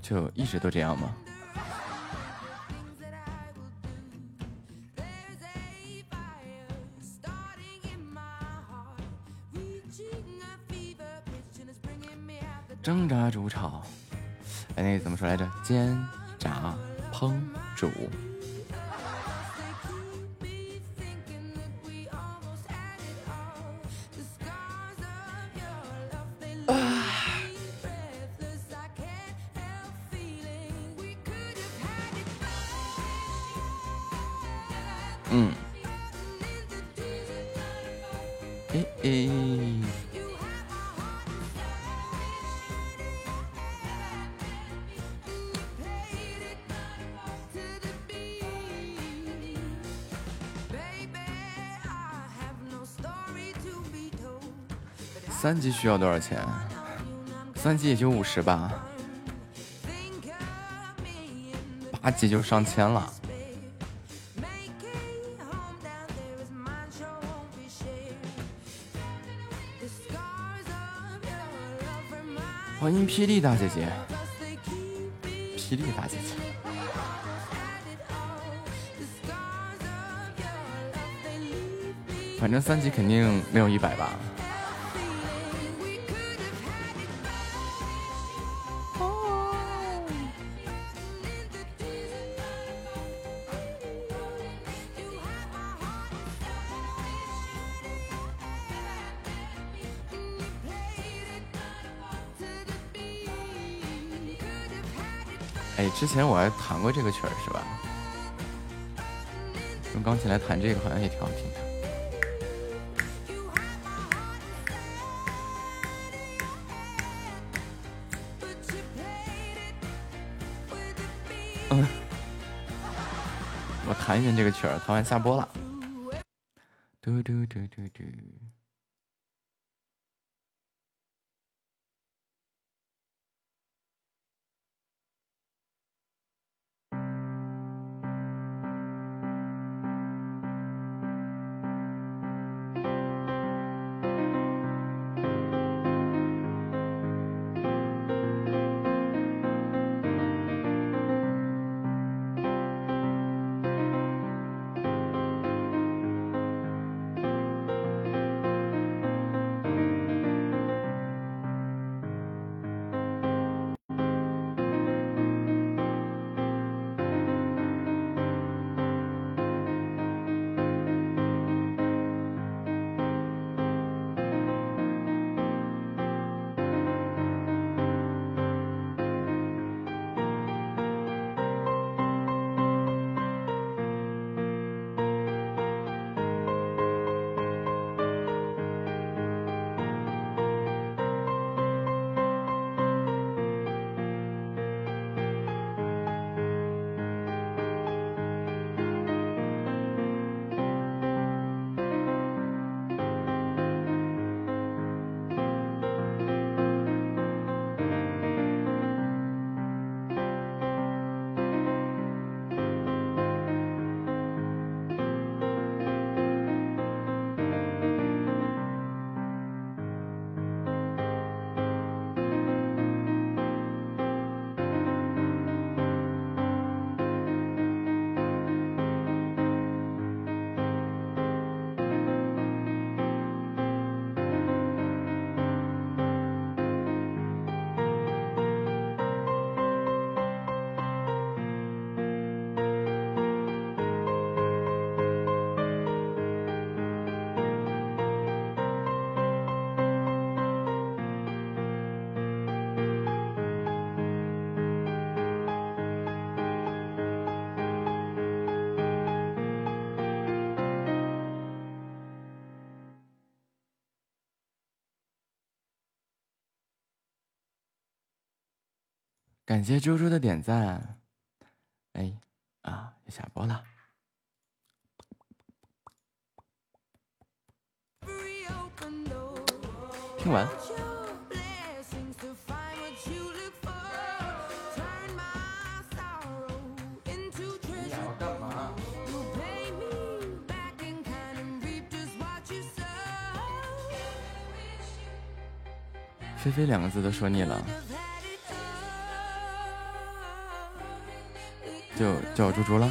就一直都这样吗？挣扎煮炒，哎，那个怎么说来着？煎炸烹煮。三级需要多少钱？三级也就五十吧，八级就上千了。欢迎霹雳大姐姐，霹雳大姐姐，反正三级肯定没有一百吧。哎，之前我还弹过这个曲儿，是吧？用钢琴来弹这个，好像也挺好听的。嗯，我弹一遍这个曲儿，弹完下播了。嘟嘟嘟嘟嘟。感谢猪猪的点赞。哎，啊，要下播了。听完。菲菲两个字都说腻了。就叫我猪猪了。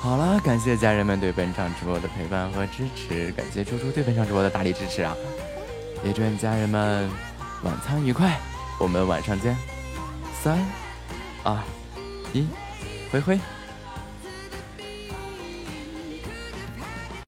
好了，感谢家人们对本场直播的陪伴和支持，感谢猪猪对本场直播的大力支持啊！也祝愿家人们晚餐愉快，我们晚上见。三、二、一。灰灰。